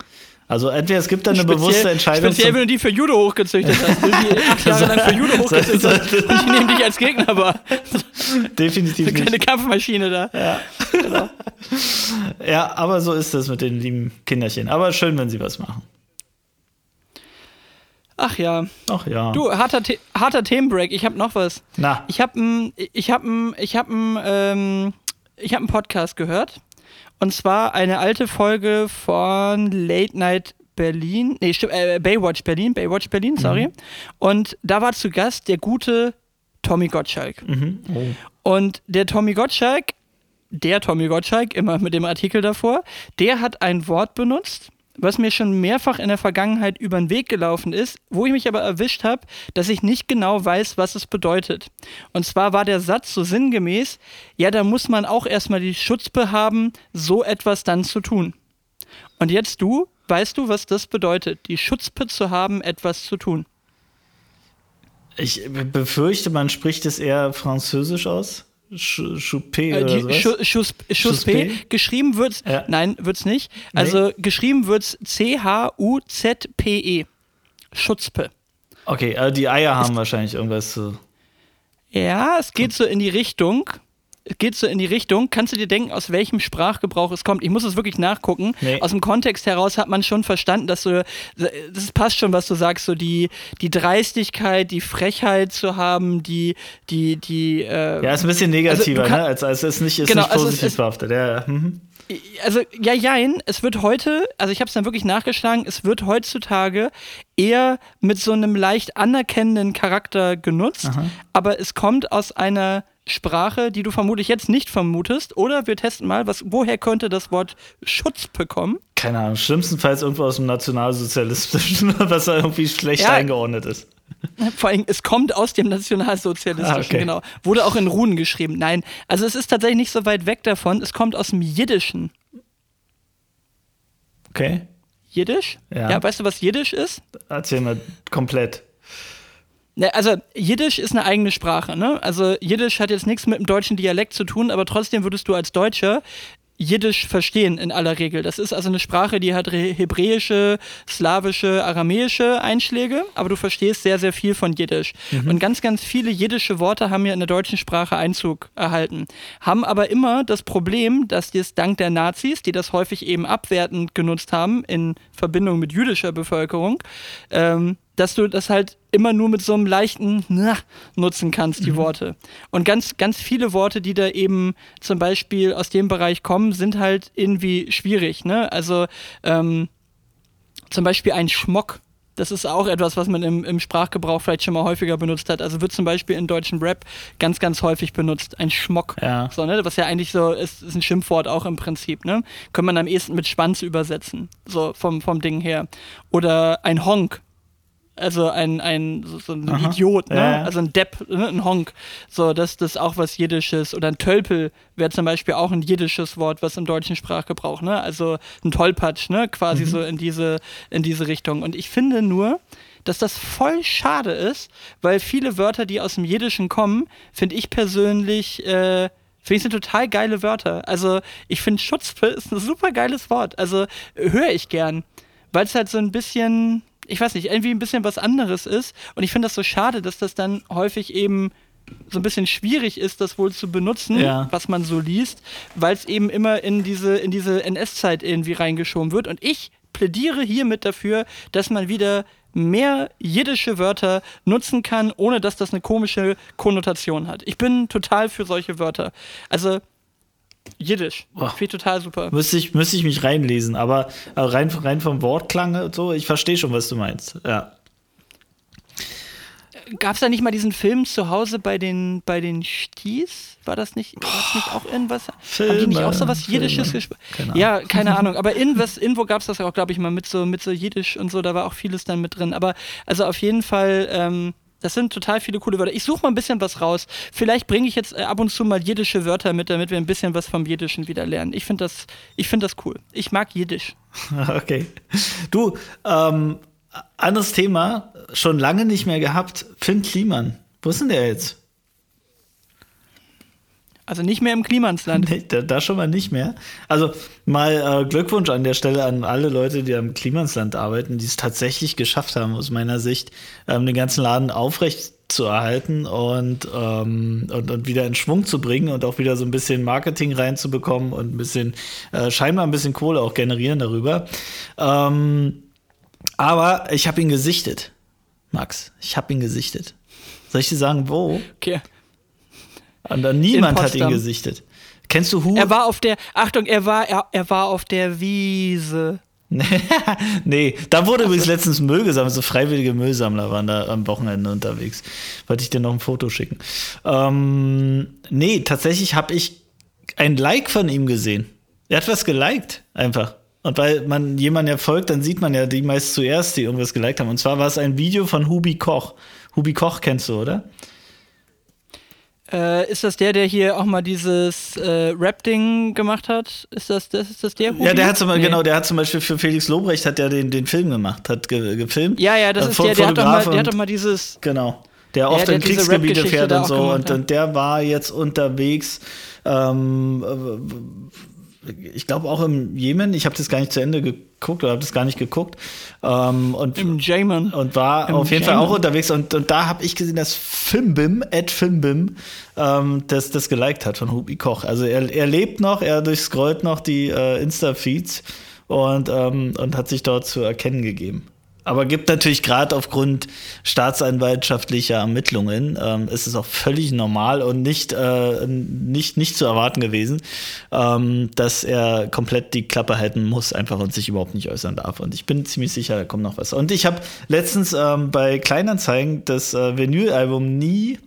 Also entweder es gibt da eine speziell, bewusste Entscheidung. Speziell, wenn du die für Judo hochgezüchtet hast. Du die [LAUGHS] jahrelang für Judo hochgezüchtet hast und die nehmen dich als Gegner wahr. [LAUGHS] Definitiv Eine kleine Kampfmaschine da. Ja. Genau. ja, aber so ist es mit den lieben Kinderchen. Aber schön, wenn sie was machen. Ach ja. Ach ja. Du, harter, The harter Themenbreak. Ich habe noch was. Na. Ich habe einen ich hab ich hab ähm, ich hab Podcast gehört. Und zwar eine alte Folge von Late Night Berlin, nee, stimmt, äh, Baywatch Berlin, Baywatch Berlin, sorry. Mhm. Und da war zu Gast der gute Tommy Gottschalk. Mhm. Oh. Und der Tommy Gottschalk, der Tommy Gottschalk, immer mit dem Artikel davor, der hat ein Wort benutzt, was mir schon mehrfach in der Vergangenheit über den Weg gelaufen ist, wo ich mich aber erwischt habe, dass ich nicht genau weiß, was es bedeutet. Und zwar war der Satz so sinngemäß, ja, da muss man auch erstmal die Schutzbe haben, so etwas dann zu tun. Und jetzt du, weißt du, was das bedeutet, die Schutzpe zu haben, etwas zu tun? Ich befürchte, man spricht es eher französisch aus. Choupé äh, oder? Chuspé. Geschrieben wird's, ja. nein, wird's nicht. Also nee. geschrieben wird's C-H-U-Z-P-E. Schutzpe. Okay, also die Eier haben es wahrscheinlich irgendwas zu. Ja, es geht so in die Richtung geht so in die Richtung. Kannst du dir denken, aus welchem Sprachgebrauch es kommt? Ich muss es wirklich nachgucken. Nee. Aus dem Kontext heraus hat man schon verstanden, dass du, das passt schon, was du sagst, so die, die Dreistigkeit, die Frechheit zu haben, die, die, die. Äh, ja, ist ein bisschen negativer, also, ne? Als, als es nicht, ist genau, nicht positiv also behaftet. Ja, ja. Mhm. Also, ja, jein, es wird heute, also ich habe es dann wirklich nachgeschlagen, es wird heutzutage eher mit so einem leicht anerkennenden Charakter genutzt, Aha. aber es kommt aus einer Sprache, die du vermutlich jetzt nicht vermutest. Oder wir testen mal, was, woher könnte das Wort Schutz bekommen? Keine Ahnung, schlimmstenfalls irgendwo aus dem Nationalsozialistischen, [LAUGHS] was da irgendwie schlecht ja. eingeordnet ist. Vor allem, es kommt aus dem Nationalsozialistischen, ah, okay. genau. Wurde auch in Runen geschrieben. Nein, also es ist tatsächlich nicht so weit weg davon. Es kommt aus dem Jiddischen. Okay. Jiddisch? Ja. ja. Weißt du, was Jiddisch ist? Erzähl mal komplett. Ne, also Jiddisch ist eine eigene Sprache, ne? Also Jiddisch hat jetzt nichts mit dem deutschen Dialekt zu tun, aber trotzdem würdest du als Deutscher Jiddisch verstehen in aller Regel. Das ist also eine Sprache, die hat hebräische, slawische, aramäische Einschläge, aber du verstehst sehr, sehr viel von Jiddisch. Mhm. Und ganz, ganz viele jiddische Worte haben ja in der deutschen Sprache Einzug erhalten, haben aber immer das Problem, dass die es dank der Nazis, die das häufig eben abwertend genutzt haben in Verbindung mit jüdischer Bevölkerung, ähm, dass du das halt immer nur mit so einem leichten na, nutzen kannst, die mhm. Worte. Und ganz, ganz viele Worte, die da eben zum Beispiel aus dem Bereich kommen, sind halt irgendwie schwierig. Ne? Also ähm, zum Beispiel ein Schmock. Das ist auch etwas, was man im, im, Sprachgebrauch vielleicht schon mal häufiger benutzt hat. Also wird zum Beispiel in deutschen Rap ganz, ganz häufig benutzt. Ein Schmock. Ja. So, ne? Was ja eigentlich so ist, ist ein Schimpfwort auch im Prinzip. Ne? Kann man am ehesten mit Schwanz übersetzen. So vom, vom Ding her. Oder ein Honk also ein, ein, so, so ein Aha. Idiot, ne? Ja. Also ein Depp, ne? ein Honk. So, das, das auch was Jiddisches. Oder ein Tölpel wäre zum Beispiel auch ein jiddisches Wort, was im deutschen Sprachgebrauch, ne? Also ein Tollpatsch, ne? Quasi mhm. so in diese, in diese Richtung. Und ich finde nur, dass das voll schade ist, weil viele Wörter, die aus dem Jiddischen kommen, finde ich persönlich, äh, Finde ich sind total geile Wörter. Also, ich finde Schutzpe ist ein super geiles Wort. Also, höre ich gern. Weil es halt so ein bisschen, ich weiß nicht, irgendwie ein bisschen was anderes ist. Und ich finde das so schade, dass das dann häufig eben so ein bisschen schwierig ist, das wohl zu benutzen, ja. was man so liest, weil es eben immer in diese, in diese NS-Zeit irgendwie reingeschoben wird. Und ich plädiere hiermit dafür, dass man wieder mehr jiddische Wörter nutzen kann, ohne dass das eine komische Konnotation hat. Ich bin total für solche Wörter. Also Jiddisch. Finde ich total super. Müsste ich, müsste ich mich reinlesen, aber rein, rein vom Wortklang und so, ich verstehe schon, was du meinst. Ja. Gab es da nicht mal diesen Film zu Hause bei den, bei den Sties? War das nicht, war das nicht auch irgendwas? Filme, Haben die nicht auch so was Jiddisches gesprochen? Ja, keine Ahnung. Aber in was, irgendwo gab es das auch, glaube ich, mal mit so, mit so Jiddisch und so, da war auch vieles dann mit drin. Aber also auf jeden Fall, ähm, das sind total viele coole Wörter. Ich suche mal ein bisschen was raus. Vielleicht bringe ich jetzt äh, ab und zu mal jiddische Wörter mit, damit wir ein bisschen was vom Jiddischen wieder lernen. Ich finde das, find das cool. Ich mag Jiddisch. [LAUGHS] Okay. Du, ähm, anderes Thema, schon lange nicht mehr gehabt. Finn Kliman. Wo ist denn der jetzt? Also nicht mehr im Klimansland. Nee, da, da, schon mal nicht mehr. Also mal äh, Glückwunsch an der Stelle an alle Leute, die am Klimansland arbeiten, die es tatsächlich geschafft haben, aus meiner Sicht, ähm, den ganzen Laden aufrecht zu erhalten und, ähm, und, und wieder in Schwung zu bringen und auch wieder so ein bisschen Marketing reinzubekommen und ein bisschen, äh, scheinbar ein bisschen Kohle auch generieren darüber. Ähm, aber ich habe ihn gesichtet, Max. Ich habe ihn gesichtet. Soll ich dir sagen, wo? Okay. Und dann niemand hat ihn gesichtet. Kennst du Hu? Er war auf der, Achtung, er war, er, er war auf der Wiese. [LAUGHS] nee, da wurde übrigens letztens Müll gesammelt. So freiwillige Müllsammler waren da am Wochenende unterwegs. Wollte ich dir noch ein Foto schicken. Ähm, nee, tatsächlich habe ich ein Like von ihm gesehen. Er hat was geliked, einfach. Und weil man jemandem ja folgt, dann sieht man ja die meist zuerst, die irgendwas geliked haben. Und zwar war es ein Video von Hubi Koch. Hubi Koch kennst du, oder? Äh, ist das der, der hier auch mal dieses äh, Rap-Ding gemacht hat? Ist das, das, ist das der? Hubi? Ja, der hat zum, nee. genau, der hat zum Beispiel für Felix Lobrecht hat der den, den Film gemacht, hat ge, gefilmt. Ja, ja, das äh, ist der, der hat, doch mal, der hat doch mal dieses. Genau. Der oft ja, der in Kriegsgebiete fährt und so. Und, und, der war jetzt unterwegs. Ähm, ich glaube auch im Jemen, ich habe das gar nicht zu Ende geguckt oder habe das gar nicht geguckt. Ähm, und, Im Jemen. Und war Im auf jeden Jemen. Fall auch unterwegs. Und, und da habe ich gesehen, dass Fimbim, Ed Fimbim, ähm, das, das geliked hat von Hubi Koch. Also er, er lebt noch, er durchscrollt noch die äh, Insta-Feeds und, ähm, und hat sich dort zu erkennen gegeben. Aber gibt natürlich gerade aufgrund staatsanwaltschaftlicher Ermittlungen, ähm, ist es auch völlig normal und nicht, äh, nicht, nicht zu erwarten gewesen, ähm, dass er komplett die Klappe halten muss, einfach und sich überhaupt nicht äußern darf. Und ich bin ziemlich sicher, da kommt noch was. Und ich habe letztens ähm, bei Kleinanzeigen das äh, Vinyl-Album nie,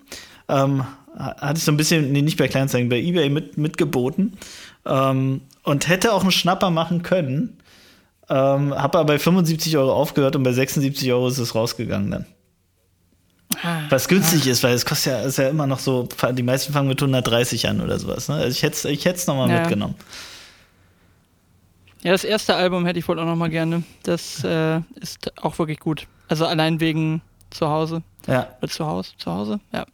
ähm, hatte ich so ein bisschen, nee, nicht bei Kleinanzeigen, bei eBay mit, mitgeboten ähm, und hätte auch einen Schnapper machen können ähm, habe aber bei 75 Euro aufgehört und bei 76 Euro ist es rausgegangen dann. Ah, Was günstig ah. ist, weil es kostet ja, ist ja immer noch so, die meisten fangen mit 130 an oder sowas. Ne? Also ich hätte es ich nochmal ja. mitgenommen. Ja, das erste Album hätte ich wohl auch nochmal gerne. Das äh, ist auch wirklich gut. Also allein wegen zu Hause. Ja. Oder zu Hause? Zu Hause? Ja.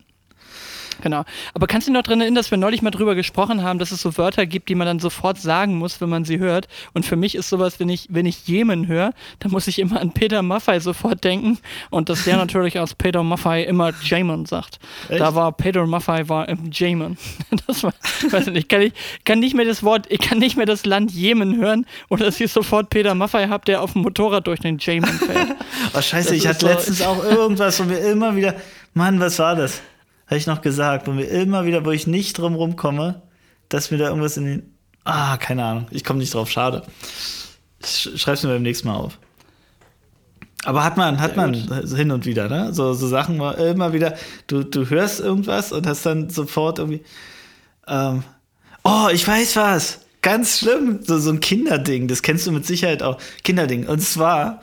Genau. Aber kannst du dich noch daran erinnern, dass wir neulich mal drüber gesprochen haben, dass es so Wörter gibt, die man dann sofort sagen muss, wenn man sie hört? Und für mich ist sowas, wenn ich, wenn ich Jemen höre, dann muss ich immer an Peter Maffei sofort denken. Und dass der [LAUGHS] natürlich aus Peter Maffei immer Jemen sagt. Echt? Da war Peter Maffei war im Jemen. [LAUGHS] Das war, weiß nicht, kann ich kann nicht mehr das Wort, ich kann nicht mehr das Land Jemen hören oder dass ich sofort Peter Maffei habe, der auf dem Motorrad durch den Jemen fährt. [LAUGHS] oh scheiße, das ich hatte so letztens auch irgendwas, wo wir immer wieder, Mann, was war das? Habe ich noch gesagt, wo mir immer wieder, wo ich nicht drum rumkomme, dass mir da irgendwas in den. Ah, keine Ahnung. Ich komme nicht drauf, schade. Ich schreib's mir beim nächsten Mal auf. Aber hat man, hat man hin und wieder, ne? So, so Sachen war immer wieder, du, du hörst irgendwas und hast dann sofort irgendwie. Ähm, oh, ich weiß was. Ganz schlimm. So, so ein Kinderding. Das kennst du mit Sicherheit auch. Kinderding. Und zwar,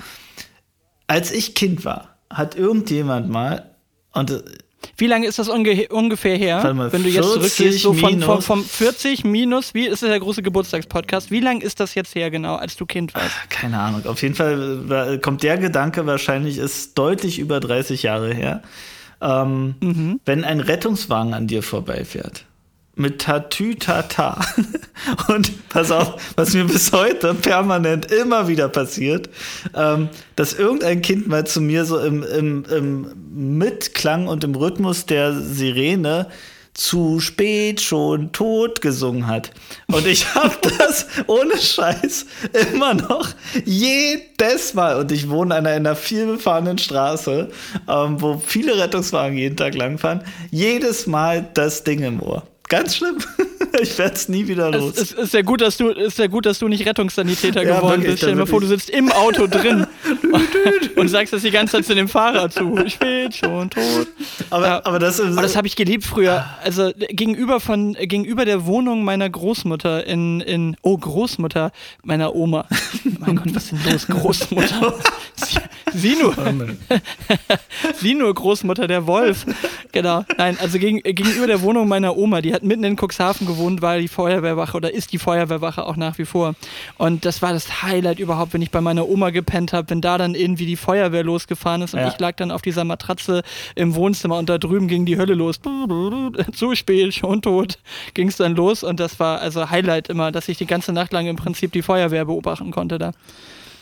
als ich Kind war, hat irgendjemand mal, und wie lange ist das unge ungefähr her, mal, wenn du jetzt zurückgehst, so von, von, vom 40 minus, wie ist das der große Geburtstagspodcast, wie lange ist das jetzt her genau, als du Kind warst? Ach, keine Ahnung, auf jeden Fall kommt der Gedanke wahrscheinlich, ist deutlich über 30 Jahre her, ähm, mhm. wenn ein Rettungswagen an dir vorbeifährt mit Tatütata. [LAUGHS] Und pass auf, was mir bis heute permanent immer wieder passiert, ähm, dass irgendein Kind mal zu mir so im, im, im Mitklang und im Rhythmus der Sirene zu spät schon tot gesungen hat. Und ich [LAUGHS] habe das ohne Scheiß immer noch jedes Mal. Und ich wohne an einer vielbefahrenen Straße, ähm, wo viele Rettungswagen jeden Tag langfahren. Jedes Mal das Ding im Ohr. Ganz schlimm. [LAUGHS] Ich werde es nie wieder los. Es, es, ist ja gut, dass du, ist ja gut, dass du nicht Rettungssanitäter [LAUGHS] ja, geworden wirklich, bist. Stell dir mal vor, du sitzt im Auto [LAUGHS] drin und sagst das die ganze Zeit zu dem Fahrer zu. Ich bin schon tot. Aber, ja. aber das, ist, das habe ich geliebt früher. Also gegenüber von gegenüber der Wohnung meiner Großmutter in, in oh Großmutter meiner Oma. mein Gott, was ist denn los, Großmutter? Sie, sie nur. sie nur Großmutter der Wolf. Genau. Nein, also gegen, gegenüber der Wohnung meiner Oma, die hat mitten in Cuxhaven gewohnt, war die Feuerwehrwache oder ist die Feuerwehrwache auch nach wie vor. Und das war das Highlight überhaupt, wenn ich bei meiner Oma gepennt habe, wenn da dann irgendwie die Feuerwehr losgefahren ist und ja. ich lag dann auf dieser Matratze im Wohnzimmer und da drüben ging die Hölle los. [LAUGHS] Zu spät, schon tot, ging es dann los und das war also Highlight immer, dass ich die ganze Nacht lang im Prinzip die Feuerwehr beobachten konnte da.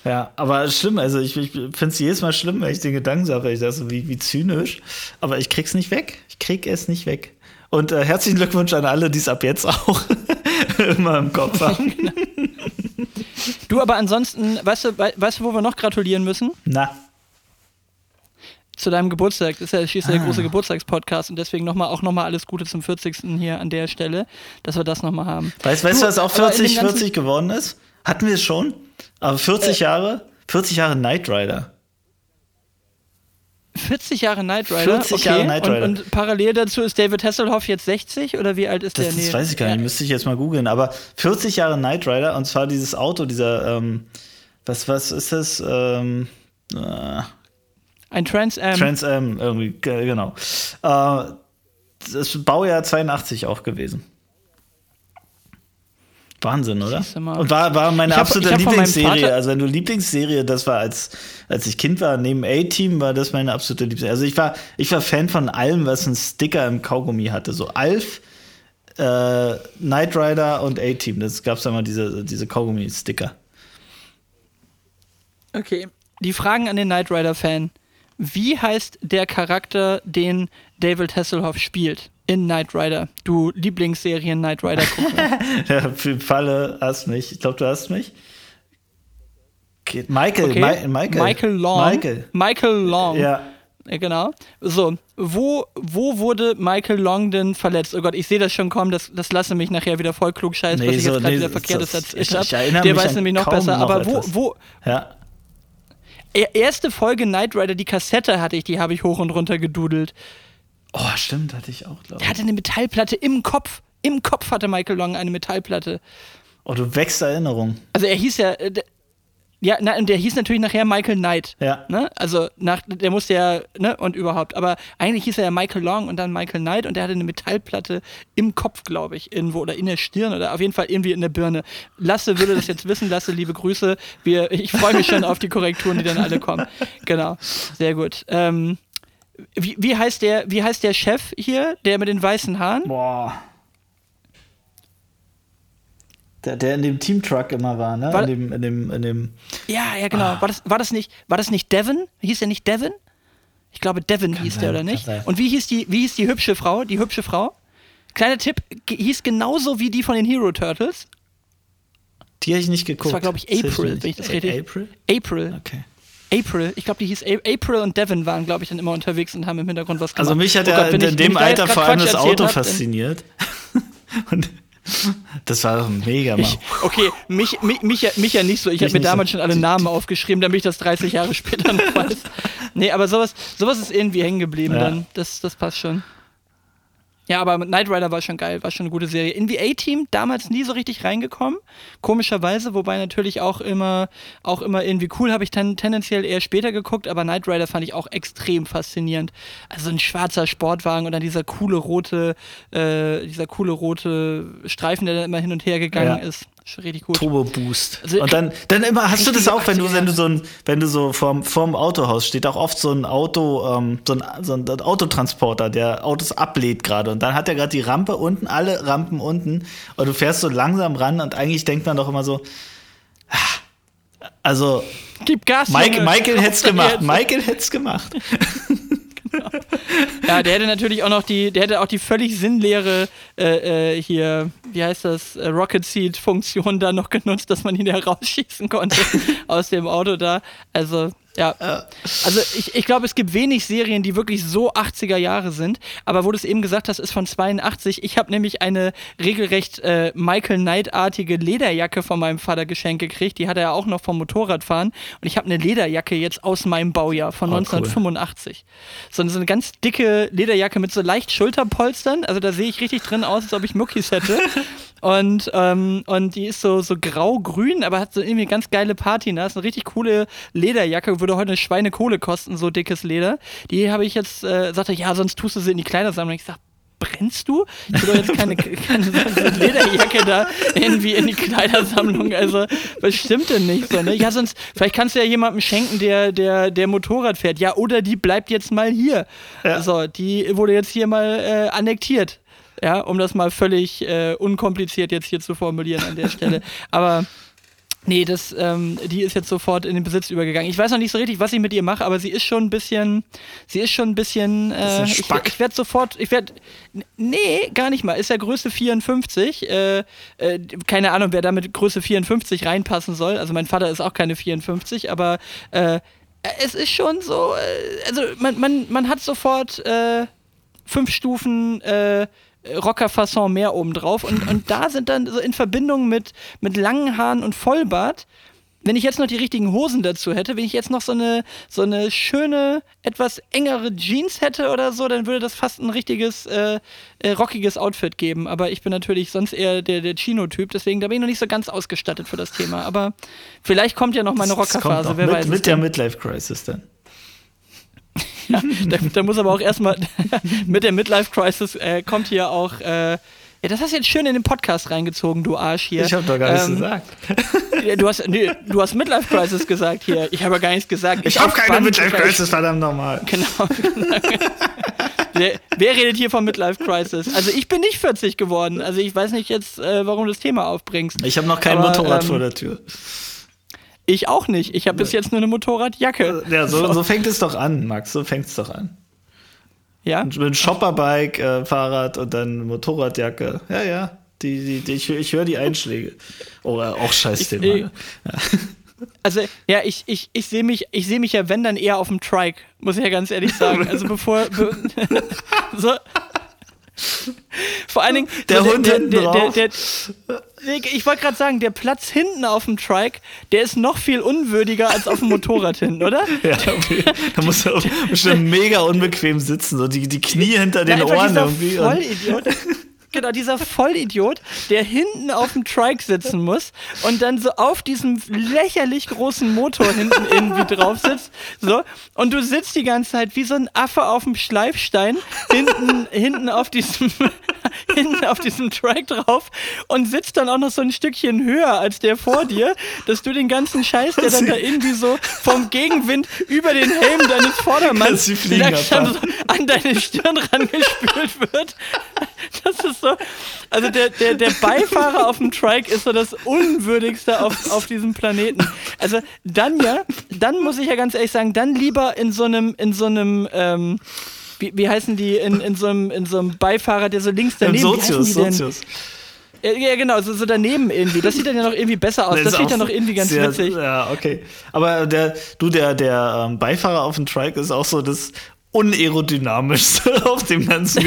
Ja, aber schlimm, also ich, ich finde es jedes Mal schlimm, wenn ich den Gedanken sage, ich dachte, wie, wie zynisch, aber ich krieg's nicht weg. Ich krieg es nicht weg. Und äh, herzlichen Glückwunsch an alle, die es ab jetzt auch [LAUGHS] immer im Kopf haben. [LAUGHS] du, aber ansonsten, weißt du, weißt du, wo wir noch gratulieren müssen? Na. Zu deinem Geburtstag. Das ist ja schließlich ah. der große Geburtstagspodcast und deswegen noch mal, auch nochmal alles Gute zum 40. hier an der Stelle, dass wir das nochmal haben. Weißt du, was auch 40, 40 geworden ist? Hatten wir es schon? Aber 40 äh, Jahre? 40 Jahre Knight Rider. 40 Jahre Knight Rider. 40 okay. Jahre Knight Rider. Und, und, parallel dazu ist David Hasselhoff jetzt 60 oder wie alt ist das, der? Das nee. weiß ich gar nicht, müsste ich jetzt mal googeln. Aber 40 Jahre Knight Rider und zwar dieses Auto, dieser, ähm, was, was ist das? Ähm, äh, Ein Trans Am. Trans Am, irgendwie, genau. Äh, das ist Baujahr 82 auch gewesen. Wahnsinn, oder? Und war, war meine hab, absolute Lieblingsserie. Also wenn du Lieblingsserie, das war als, als ich Kind war, neben A-Team war das meine absolute Lieblingsserie. Also ich war, ich war Fan von allem, was einen Sticker im Kaugummi hatte. So Alf, äh, Knight Rider und A-Team. Das gab es immer diese, diese Kaugummi-Sticker. Okay. Die Fragen an den Knight Rider-Fan. Wie heißt der Charakter, den David Hasselhoff spielt? In Knight Rider. Du Lieblingsserien Knight Rider gucker. [LAUGHS] ja, für Falle hast mich. Ich glaube, du hast mich. Michael, okay. Ma Michael. Michael Long. Michael. Michael Long. Ja. Genau. So, wo, wo wurde Michael Long denn verletzt? Oh Gott, ich sehe das schon kommen, das, das lasse mich nachher wieder voll klug scheißen, nee, was ich so, jetzt gerade nee, wieder verkehrtes erzählt habe. Der weiß nämlich noch besser. Noch aber wo, wo, ja. Erste Folge Knight Rider, die Kassette hatte ich, die habe ich hoch und runter gedudelt. Oh, stimmt, hatte ich auch, glaube ich. Er hatte eine Metallplatte im Kopf. Im Kopf hatte Michael Long eine Metallplatte. Oh, du wächst Erinnerung. Also er hieß ja, äh, ja, na, und der hieß natürlich nachher Michael Knight. Ja. Ne? Also nach, der musste ja, ne, und überhaupt. Aber eigentlich hieß er ja Michael Long und dann Michael Knight und der hatte eine Metallplatte im Kopf, glaube ich, irgendwo oder in der Stirn oder auf jeden Fall irgendwie in der Birne. Lasse würde das jetzt wissen, Lasse, liebe Grüße. Wir, ich freue mich schon auf die Korrekturen, die dann alle kommen. Genau. Sehr gut. Ähm, wie, wie, heißt der, wie heißt der Chef hier, der mit den weißen Haaren? Boah. Der, der in dem Teamtruck immer war, ne? War, in, dem, in, dem, in dem. Ja, ja, genau. Ah. War, das, war, das nicht, war das nicht Devin? Hieß der nicht Devin? Ich glaube, Devin kann hieß sein, der, oder nicht? Und wie hieß, die, wie hieß die hübsche Frau? Die hübsche Frau? Kleiner Tipp, hieß genauso wie die von den Hero Turtles. Die habe ich nicht geguckt. Das war, glaube ich, April, wenn ich das richtig. April? April. Okay. April, ich glaube, die hieß April und Devin waren, glaube ich, dann immer unterwegs und haben im Hintergrund was also gemacht. Also mich hat oh ja in, in dem Alter vor allem das Auto fasziniert. [LAUGHS] und das war mega ich, Okay, mich, mich, mich, ja, mich ja nicht so. Ich habe mir damals so. schon alle Namen aufgeschrieben, damit ich das 30 Jahre später noch [LAUGHS] weiß. Nee, aber sowas, sowas ist irgendwie hängen geblieben ja. dann. Das, das passt schon. Ja, aber Knight Rider war schon geil, war schon eine gute Serie. In team damals nie so richtig reingekommen, komischerweise, wobei natürlich auch immer, auch immer irgendwie cool, habe ich ten, tendenziell eher später geguckt, aber Knight Rider fand ich auch extrem faszinierend. Also ein schwarzer Sportwagen und dann dieser coole rote, äh, dieser coole rote Streifen, der dann immer hin und her gegangen ja. ist. Richtig gut. Turbo Boost. Also, und dann, dann immer, hast du das auch, wenn du, wenn du so ein, wenn du so vorm, vorm Autohaus steht, auch oft so ein Auto, ähm, so, ein, so ein Autotransporter, der Autos ablädt gerade. Und dann hat er gerade die Rampe unten, alle Rampen unten. Und du fährst so langsam ran und eigentlich denkt man doch immer so, ah, also, Gib Gas. Mike, Michael hätte es gemacht. Michael hätte es gemacht. [LAUGHS] [LAUGHS] ja, der hätte natürlich auch noch die, der hätte auch die völlig sinnleere äh, äh, hier, wie heißt das, äh, Rocket Seed Funktion da noch genutzt, dass man ihn ja konnte [LAUGHS] aus dem Auto da. Also ja. Also ich, ich glaube, es gibt wenig Serien, die wirklich so 80er Jahre sind. Aber wo du es eben gesagt hast, ist von 82. Ich habe nämlich eine regelrecht äh, Michael Knight-artige Lederjacke von meinem Vater geschenkt gekriegt. Die hat er ja auch noch vom Motorradfahren. Und ich habe eine Lederjacke jetzt aus meinem Baujahr von oh, 1985. Cool. So, so eine ganz dicke Lederjacke mit so leicht Schulterpolstern. Also da sehe ich richtig drin aus, als ob ich Muckis hätte. [LAUGHS] Und, ähm, und die ist so, so grau-grün, aber hat so irgendwie ganz geile Patina. Ist eine richtig coole Lederjacke, würde heute eine Schweinekohle kosten, so dickes Leder. Die habe ich jetzt, äh, sagte, ja, sonst tust du sie in die Kleidersammlung. Ich sag, brennst du? Ich will doch jetzt keine, [LAUGHS] keine so Lederjacke da irgendwie in die Kleidersammlung. Also, was stimmt denn nicht so, ne? Ja, sonst, vielleicht kannst du ja jemandem schenken, der, der, der Motorrad fährt. Ja, oder die bleibt jetzt mal hier. Ja. So, die wurde jetzt hier mal äh, annektiert ja, um das mal völlig äh, unkompliziert jetzt hier zu formulieren an der Stelle. Aber nee, das, ähm, die ist jetzt sofort in den Besitz übergegangen. Ich weiß noch nicht so richtig, was ich mit ihr mache, aber sie ist schon ein bisschen, sie ist schon ein bisschen, äh, ich, ich werde sofort, ich werde, nee, gar nicht mal, ist ja Größe 54, äh, äh, keine Ahnung, wer da mit Größe 54 reinpassen soll, also mein Vater ist auch keine 54, aber äh, es ist schon so, äh, also man, man, man hat sofort äh, fünf Stufen äh, Rocker-Fasson mehr obendrauf. Und, und da sind dann so in Verbindung mit, mit langen Haaren und Vollbart wenn ich jetzt noch die richtigen Hosen dazu hätte, wenn ich jetzt noch so eine, so eine schöne, etwas engere Jeans hätte oder so, dann würde das fast ein richtiges, äh, äh, rockiges Outfit geben. Aber ich bin natürlich sonst eher der, der Chino-Typ, deswegen da bin ich noch nicht so ganz ausgestattet für das Thema. Aber vielleicht kommt ja noch meine Rockerphase, wer mit, weiß. Mit der Midlife-Crisis dann. Ja, da, da, muss aber auch erstmal [LAUGHS] mit der Midlife-Crisis äh, kommt hier auch. Äh, ja, das hast du jetzt schön in den Podcast reingezogen, du Arsch hier. Ich habe doch gar nichts ähm, gesagt. [LAUGHS] Du hast, nee, du hast Midlife Crisis gesagt hier. Ich habe gar nichts gesagt. Ich, ich habe keine Midlife Crisis, verdammt nochmal. Genau. [LAUGHS] wer, wer, redet hier von Midlife Crisis? Also ich bin nicht 40 geworden. Also ich weiß nicht jetzt, äh, warum du das Thema aufbringst. Ich habe noch kein Aber, Motorrad ähm, vor der Tür. Ich auch nicht. Ich habe bis jetzt nur eine Motorradjacke. Ja, so, so [LAUGHS] fängt es doch an, Max. So fängt es doch an. Ja. Ein Shopperbike, äh, Fahrrad und dann Motorradjacke. Ja, ja. Die, die, die ich, ich höre die Einschläge. [LAUGHS] Oh, auch scheiß Thema. Ich, ja. [LAUGHS] Also, ja, ich, ich, ich sehe mich, seh mich ja, wenn dann eher auf dem Trike, muss ich ja ganz ehrlich sagen. Also bevor. so, vor allen Dingen. Der so, Hund der, hinten der, drauf. Der, ich wollte gerade sagen, der Platz hinten auf dem Trike, der ist noch viel unwürdiger als auf dem Motorrad hinten, oder? [LAUGHS] Ja, okay. da muss er bestimmt mega unbequem sitzen, so die, die Knie hinter den Ohren irgendwie. Vollidiot. Genau, dieser Vollidiot, der hinten auf dem Trike sitzen muss und dann so auf diesem lächerlich großen Motor hinten irgendwie drauf sitzt. So, und du sitzt die ganze Zeit wie so ein Affe auf dem Schleifstein hinten, hinten auf diesem, [LAUGHS] hinten auf diesem Trike drauf und sitzt dann auch noch so ein Stückchen höher als der vor dir, dass du den ganzen Scheiß, der dann da irgendwie so vom Gegenwind über den Helm deines Vordermanns langsam so an deine Stirn rangespült wird. [LAUGHS] Das ist so. Also der, der, der Beifahrer auf dem Trike ist so das Unwürdigste auf, auf diesem Planeten. Also dann ja, dann muss ich ja ganz ehrlich sagen, dann lieber in so einem, in so einem, ähm, wie, wie heißen die, in, in, so einem, in so einem Beifahrer, der so links daneben Sozius, Sozius. Ja, genau, so, so, daneben irgendwie. Das sieht dann ja noch irgendwie besser aus. Das, das sieht dann noch irgendwie ganz sehr, witzig. Ja, okay. Aber der, du, der, der ähm, Beifahrer auf dem Trike ist auch so das unaerodynamischste [LAUGHS] auf dem ganzen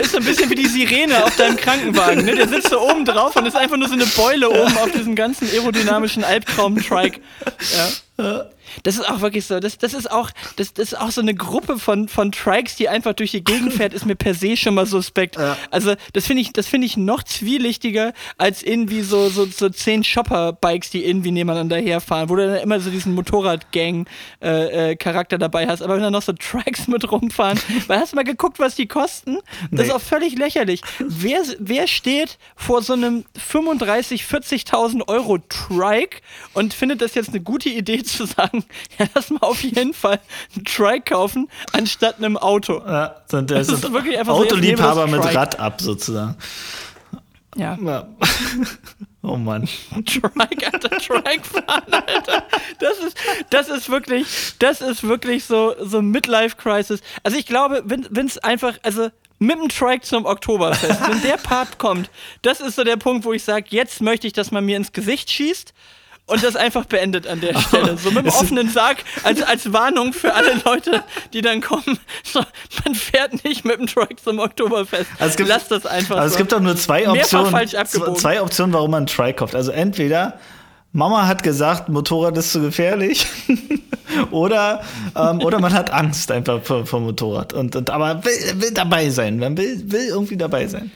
ist so ein bisschen wie die Sirene auf deinem Krankenwagen. Ne? Der sitzt so oben drauf und ist einfach nur so eine Beule oben auf diesem ganzen aerodynamischen Albtraum-Trike. Ja. Das ist auch wirklich so. Das, das ist auch, das, das ist auch so eine Gruppe von, von Trikes, die einfach durch die Gegend fährt, ist mir per se schon mal suspekt. Ja. Also, das finde ich, das finde ich noch zwielichtiger als irgendwie so, so, so zehn Shopper-Bikes, die irgendwie nebeneinander herfahren, wo du dann immer so diesen Motorrad-Gang-Charakter äh, äh, dabei hast. Aber wenn dann noch so Trikes mit rumfahren, [LAUGHS] weil hast du mal geguckt, was die kosten? Das nee. ist auch völlig lächerlich. Wer, wer steht vor so einem 35, 40.000 Euro Trike und findet das jetzt eine gute Idee zu sagen, [LAUGHS] ja, lass mal auf jeden Fall einen Trike kaufen, anstatt einem Auto. Ja, sind, das ist wirklich einfach Autoliebhaber so, mit Rad ab, sozusagen. Ja. ja. [LAUGHS] Oh Mann. Trike, Alter, Trike fahren, Alter. Das ist, das ist wirklich, das ist wirklich so, so Midlife-Crisis. Also ich glaube, wenn es einfach, also mit dem Trike zum Oktoberfest, wenn der [LAUGHS] Part kommt, das ist so der Punkt, wo ich sage, jetzt möchte ich, dass man mir ins Gesicht schießt und das einfach beendet an der Stelle. So mit dem [LAUGHS] offenen Sarg als, als Warnung für alle Leute, die dann kommen. So, man fährt nicht mit dem Truck zum Oktoberfest. Also es gibt, Lass das einfach. Also so. es gibt doch nur zwei Optionen. Zwei Optionen, warum man einen Trike kauft. Also entweder Mama hat gesagt, Motorrad ist zu gefährlich. [LAUGHS] oder, ähm, oder man hat Angst einfach vor, vor Motorrad. Und, und, aber will, will dabei sein. Man will, will irgendwie dabei sein.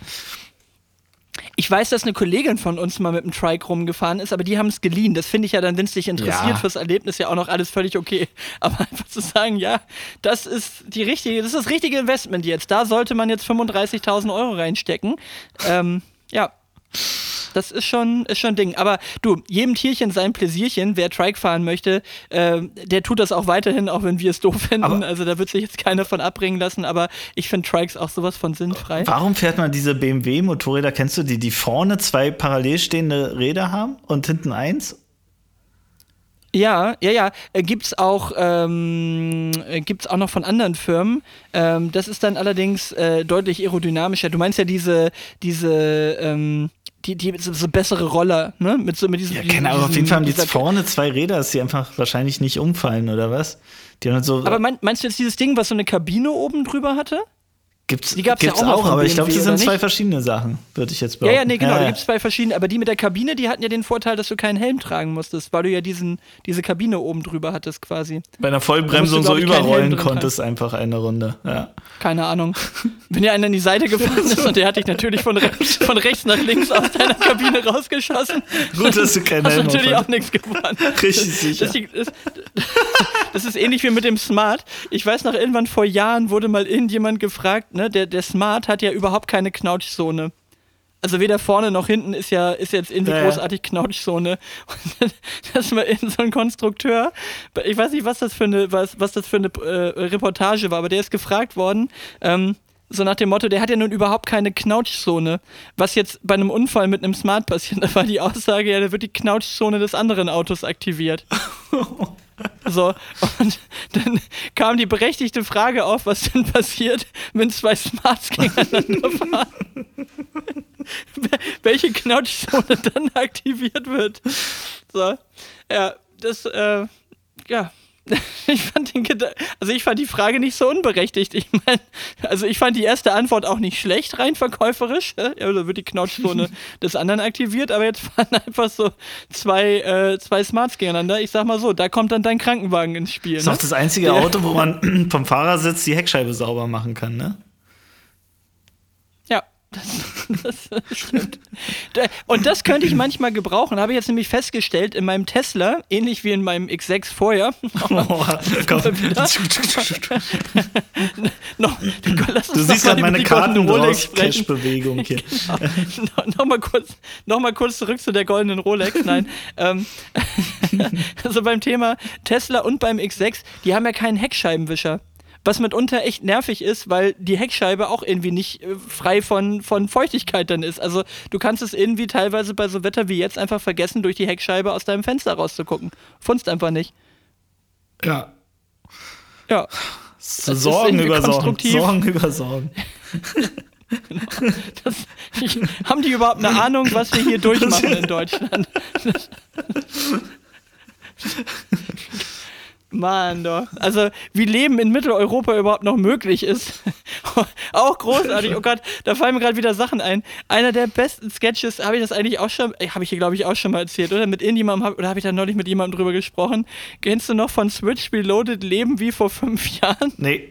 Ich weiß, dass eine Kollegin von uns mal mit dem Trike rumgefahren ist, aber die haben es geliehen. Das finde ich ja dann, wenn es dich interessiert ja. fürs Erlebnis, ja auch noch alles völlig okay. [LAUGHS] Aber einfach zu sagen, ja, das ist die richtige, das ist das richtige Investment jetzt. Da sollte man jetzt 35.000 Euro reinstecken. Ähm, ja das ist schon, ist schon ein Ding. Aber du, jedem Tierchen sein Pläsierchen. Wer Trike fahren möchte, äh, der tut das auch weiterhin, auch wenn wir es doof finden. Aber also da wird sich jetzt keiner von abbringen lassen. Aber ich finde Trikes auch sowas von sinnfrei. Warum fährt man diese BMW-Motorräder? Kennst du die, die vorne zwei parallel stehende Räder haben und hinten eins? Ja, ja, ja. Äh, gibt's auch, ähm, äh, gibt's auch noch von anderen Firmen. Ähm, das ist dann allerdings äh, deutlich aerodynamischer. Du meinst ja diese, diese, ähm, die, die so, so bessere Roller, ne? Mit so mit diesen. Ja, keine Ahnung, auf jeden Fall haben die jetzt vorne zwei Räder, dass die einfach wahrscheinlich nicht umfallen, oder was? Die haben halt so. Aber mein, meinst du jetzt dieses Ding, was so eine Kabine oben drüber hatte? Gibt's, Die gab's ja gibt's auch auch, aber ich glaube, das sind zwei verschiedene Sachen, würde ich jetzt Ja, behaupten. ja, nee, genau, da ja. gibt es zwei verschiedene, aber die mit der Kabine, die hatten ja den Vorteil, dass du keinen Helm tragen musstest, weil du ja diesen, diese Kabine oben drüber hattest quasi. Bei einer Vollbremsung so Helm überrollen konntest einfach eine Runde. Ja. Keine Ahnung. [LAUGHS] Wenn dir einer in die Seite gefahren ist und der hat dich natürlich von, re von rechts nach links aus deiner Kabine rausgeschossen, Gut, dass du keinen hast du Helm natürlich auch nichts gewonnen. Richtig sicher. Das, das, das ist ähnlich wie mit dem Smart. Ich weiß noch, irgendwann vor Jahren wurde mal irgendjemand gefragt, ne, der, der Smart hat ja überhaupt keine Knautschzone. Also weder vorne noch hinten ist ja ist jetzt irgendwie Ja, großartig Knautschzone. Und [LAUGHS] das ist mal irgend so ein Konstrukteur, ich weiß nicht, was das für eine, was, was das für eine äh, Reportage war, aber der ist gefragt worden, ähm, so nach dem Motto, der hat ja nun überhaupt keine Knautschzone. Was jetzt bei einem Unfall mit einem Smart passiert, [LAUGHS] da war die Aussage, ja, da wird die Knautschzone des anderen Autos aktiviert. [LAUGHS] So, und dann kam die berechtigte Frage auf, was denn passiert, wenn zwei Smarts gegeneinander fahren. Welche Knautschzone dann aktiviert wird. So, ja, das, äh, ja. [LAUGHS] Ich fand den Geda also ich fand die Frage nicht so unberechtigt. Ich meine, also ich fand die erste Antwort auch nicht schlecht, rein verkäuferisch. Ja, da wird die Knautschzone [LAUGHS] des anderen aktiviert, aber jetzt fahren einfach so zwei, äh, zwei Smarts gegeneinander. Ich sag mal so, da kommt dann dein Krankenwagen ins Spiel. Das ist Ne? auch das einzige Der- Auto, wo man vom Fahrersitz die Heckscheibe sauber machen kann, ne? Das, [LAUGHS] das stimmt. Und das könnte ich manchmal gebrauchen. Habe ich jetzt nämlich festgestellt, in meinem Tesla, ähnlich wie in meinem X6 vorher, [LAUGHS] Oh, [LAUGHS] lass uns Du siehst gerade meine Karten Rolex. Cash-Bewegung hier. no, noch, mal kurz, noch mal kurz zurück zu der goldenen Rolex. Nein. ähm, also beim Thema Tesla und beim X6, die haben ja keinen Heckscheibenwischer. Was mitunter echt nervig ist, weil die Heckscheibe auch irgendwie nicht äh, frei von, von Feuchtigkeit dann ist. Also du kannst es irgendwie teilweise bei so Wetter wie jetzt einfach vergessen, durch die Heckscheibe aus deinem Fenster rauszugucken. Funzt einfach nicht. Ja. Ja. Sorgen über Sorgen. Sorgen über Sorgen. Das, ich, haben die überhaupt eine Ahnung, was wir hier [LAUGHS] durchmachen in Deutschland? [LAUGHS] [LAUGHS] Mann, doch. Also, wie Leben in Mitteleuropa überhaupt noch möglich ist. [LAUGHS] auch großartig. Oh Gott, da fallen mir gerade wieder Sachen ein. Einer der besten Sketches, habe ich das eigentlich auch schon, habe ich hier, glaube ich, auch schon mal erzählt, oder? Mit irgendjemandem, oder habe ich da neulich mit jemandem drüber gesprochen? Kennst du noch von Switch Reloaded Leben wie vor fünf [LAUGHS] Jahren? Nee.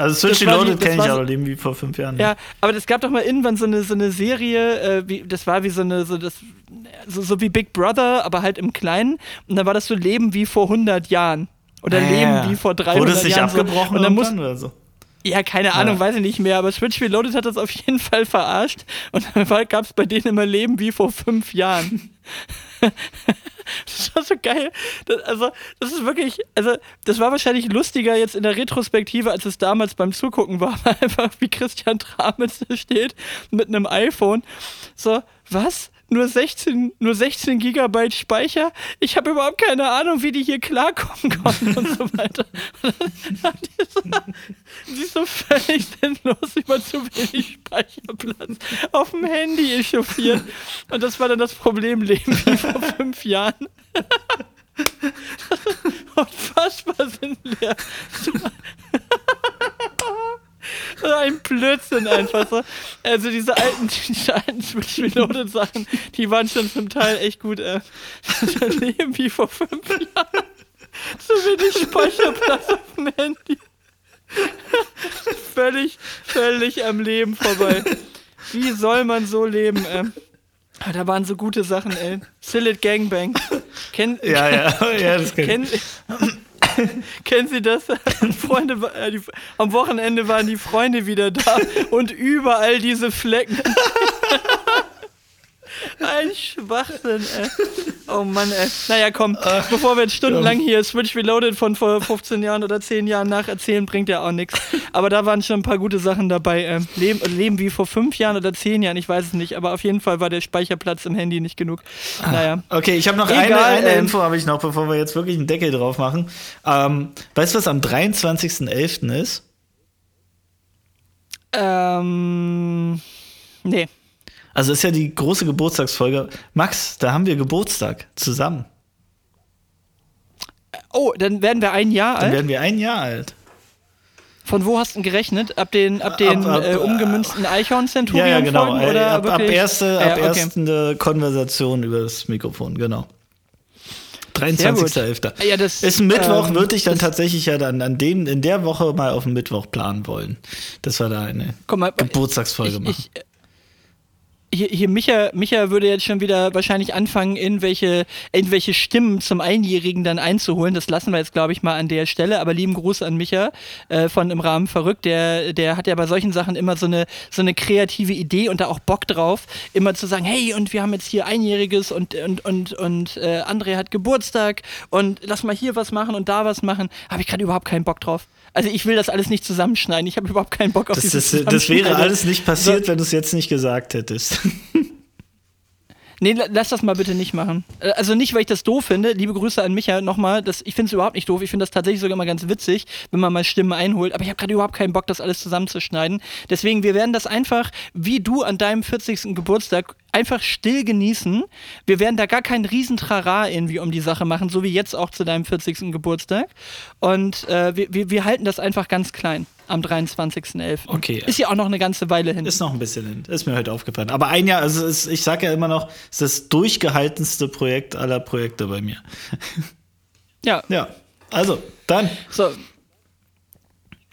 Also Switch Reloaded kenne ich aber Leben wie vor fünf Jahren. Ja, aber es gab doch mal irgendwann so eine, so eine Serie, äh, wie, das war wie so eine, so, das, so, so wie Big Brother, aber halt im Kleinen. Und dann war das so Leben wie vor 100 Jahren. Oder Ah, Leben ja. wie vor 300 Wurde es nicht Jahren. abgebrochen Und dann muss, oder so? ja, keine Ahnung, Ja. weiß ich nicht mehr, aber Switch Reloaded hat das auf jeden Fall verarscht. Und dann gab es bei denen immer Leben wie vor fünf Jahren. [LAUGHS] Das war so geil. Das, also, das ist wirklich, also, das war wahrscheinlich lustiger jetzt in der Retrospektive, als es damals beim Zugucken war. [LAUGHS] Einfach wie Christian Tramitz steht mit einem iPhone. So, was? Nur 16, nur 16 Gigabyte Speicher? Ich habe überhaupt keine Ahnung, wie die hier klarkommen [LAUGHS] konnten und so weiter. [LAUGHS] Die so, so völlig sinnlos über zu wenig Speicherplatz auf dem Handy echauffiert. Und das war dann das Problem, Leben wie vor fünf Jahren. [LAUGHS] Unfassbar sinnleer. So ein Blödsinn einfach so. Also diese alten, [LAUGHS] diese alten Switch Reloaded Sachen, die waren schon zum Teil echt gut. Äh. Das Leben wie vor fünf Jahren. So wenig Speicherplatz auf dem Handy. völlig, völlig am Leben vorbei. Wie soll man so leben, ey? Ah, Da waren so gute Sachen, ey. Sillet Gangbang. Kenn, Ja, ja, ja, das kenn ich. [LAUGHS] Kennen, Sie das? [LAUGHS] Freunde, äh, die, am Wochenende waren die Freunde wieder da und überall diese Flecken. [LAUGHS] Ein Schwachsinn, ey. Oh Mann, ey. Naja, komm, bevor wir jetzt stundenlang hier Switch Reloaded von vor 15 Jahren oder 10 Jahren nacherzählen, bringt ja auch nichts. Aber da waren schon ein paar gute Sachen dabei. Äh, Leben, Leben wie vor 5 Jahren oder 10 Jahren, ich weiß es nicht. Aber auf jeden Fall war der Speicherplatz im Handy nicht genug. Naja. Okay, ich habe noch eine, Egal, eine ähm, Info, habe ich noch, bevor wir jetzt wirklich einen Deckel drauf machen. Ähm, weißt du, was am 23.11. ist? Ähm. Nee. Also ist ja die große Geburtstagsfolge. Max, da haben wir Geburtstag zusammen. Oh, dann werden wir ein Jahr Dann alt. werden wir ein Jahr alt. Von wo hast du gerechnet? Ab den, ab den ab, ab, äh, umgemünzten Eichhorn-Centurion? Ja, ja, genau. Oder ab, ab, erste, ab ja, okay. erste Konversation über das Mikrofon, genau. 23.11. Ja, das, ist ein Mittwoch, ähm, würde ich dann tatsächlich ja dann an dem, in der Woche mal auf den Mittwoch planen wollen. Das war da eine mal, Geburtstagsfolge ich, machen. Ich, hier, hier Micha, Micha würde jetzt schon wieder wahrscheinlich anfangen, irgendwelche, irgendwelche Stimmen zum Einjährigen dann einzuholen. Das lassen wir jetzt, glaube ich, mal an der Stelle. Aber lieben Gruß an Micha äh, von Im Rahmen verrückt. Der, der hat ja bei solchen Sachen immer so eine, so eine kreative Idee und da auch Bock drauf, immer zu sagen, hey, und wir haben jetzt hier Einjähriges und, und, und, und äh, André hat Geburtstag und lass mal hier was machen und da was machen. Habe ich gerade überhaupt keinen Bock drauf. Also ich will das alles nicht zusammenschneiden. Ich habe überhaupt keinen Bock auf das, dieses das, das wäre alles nicht passiert, so. wenn du es jetzt nicht gesagt hättest. [LAUGHS] Nee, lass das mal bitte nicht machen. Äh, also nicht, weil ich das doof finde. Liebe Grüße an Micha nochmal. Das, ich finde es überhaupt nicht doof. Ich finde das tatsächlich sogar mal ganz witzig, wenn man mal Stimmen einholt. Aber ich habe gerade überhaupt keinen Bock, das alles zusammenzuschneiden. Deswegen, wir werden das einfach, wie du an deinem 40. Geburtstag, einfach still genießen. Wir werden da gar keinen Riesentrara irgendwie um die Sache machen, so wie jetzt auch zu deinem 40. Geburtstag. Und äh, wir, wir, wir halten das einfach ganz klein am 23.11. Okay. Ist ja auch noch eine ganze Weile hin. Ist noch ein bisschen hin. Ist mir heute aufgefallen. Aber ein Jahr, also ist, ich sage ja immer noch, es ist das durchgehaltenste Projekt aller Projekte bei mir. Ja. Ja. Also, dann. So,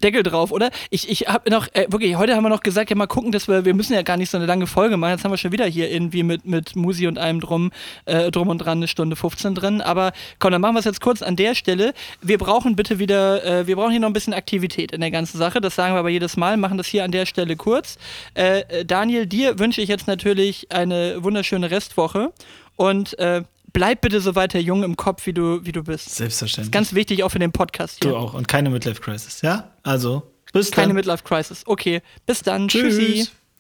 Deckel drauf, oder? Ich, ich habe noch, äh, wirklich, heute haben wir noch gesagt, ja mal gucken, dass wir, wir müssen ja gar nicht so eine lange Folge machen. Jetzt haben wir schon wieder hier irgendwie mit, mit Musi und allem drum, äh, drum und dran eine Stunde 15 drin. Aber komm, dann machen wir es jetzt kurz an der Stelle. Wir brauchen bitte wieder, äh, wir brauchen hier noch ein bisschen Aktivität in der ganzen Sache. Das sagen wir aber jedes Mal, machen das hier an der Stelle kurz. Äh, äh, Daniel, dir wünsche ich jetzt natürlich eine wunderschöne Restwoche. Und äh, bleib bitte so weiter jung im Kopf, wie du, wie du bist. Selbstverständlich. Das ist ganz wichtig, auch für den Podcast hier. Du auch. Und keine Midlife Crisis, ja? Also, bis keine dann. Keine Midlife Crisis. Okay, bis dann. Tschüss. Tschüssi.